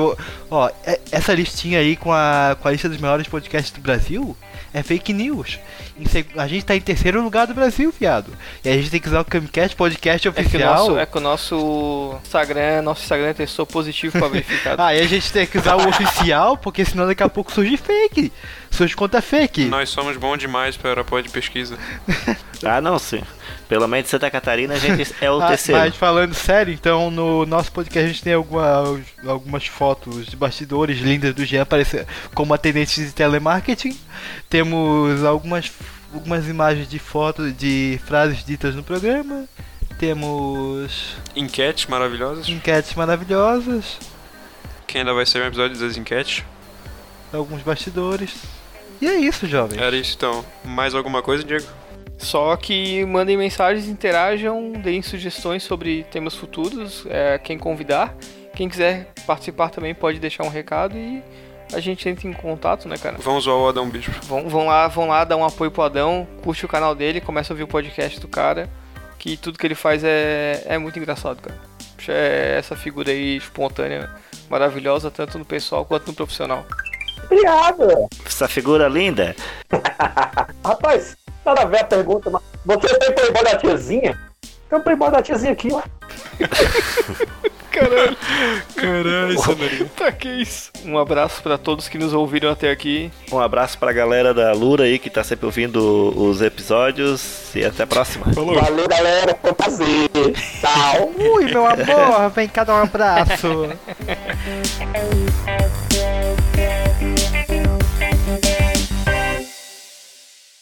ó, é- essa listinha aí com a, com a lista dos melhores podcasts do Brasil é fake news. Em seg- A gente tá em terceiro lugar do Brasil, viado. E a gente tem que usar o Camcast Podcast É que, o oficial. nosso, é que o nosso Instagram, nosso Instagram testou positivo pra verificado. *laughs* Aí a gente tem que usar o oficial, porque senão daqui a pouco surge fake. Surge conta fake. Nós somos bons demais para apoio de pesquisa. *laughs* Ah, não, sim. Pelo menos Santa Catarina a gente *laughs* é o Ah, terceiro. Mas falando sério, então no nosso podcast a gente tem alguma, algumas fotos de bastidores lindas do Jean aparecendo como atendente de telemarketing. Temos algumas, algumas imagens de fotos de frases ditas no programa. Temos Enquetes maravilhosas. enquetes maravilhosas, Que ainda vai ser um episódio das enquetes. alguns bastidores. E é isso, jovem. Era isso então. Mais alguma coisa, Diego? Só que mandem mensagens, interajam, deem sugestões sobre temas futuros, é, quem convidar. Quem quiser participar também pode deixar um recado e a gente entra em contato, né, cara? Vamos zoar o Adão Bispo. Vão, vão lá, vão lá dar um apoio pro Adão, curte o canal dele, começa a ouvir o podcast do cara, que tudo que ele faz é, é muito engraçado, cara. É essa figura aí espontânea, maravilhosa, tanto no pessoal quanto no profissional. Obrigado. Essa figura linda. *laughs* Rapaz, nada a ver a pergunta, mas você tem playboy da tiazinha? Tem um playboy da tiazinha aqui, ó. Caralho, Caralho, Sandrinho. pra que isso? Um abraço pra todos que nos ouviram até aqui. Um abraço pra galera da Lura aí que tá sempre ouvindo os episódios. E até a próxima. Valeu, galera. Foi um prazer. Tchau. Ui, meu amor, vem cá dar um abraço. *laughs*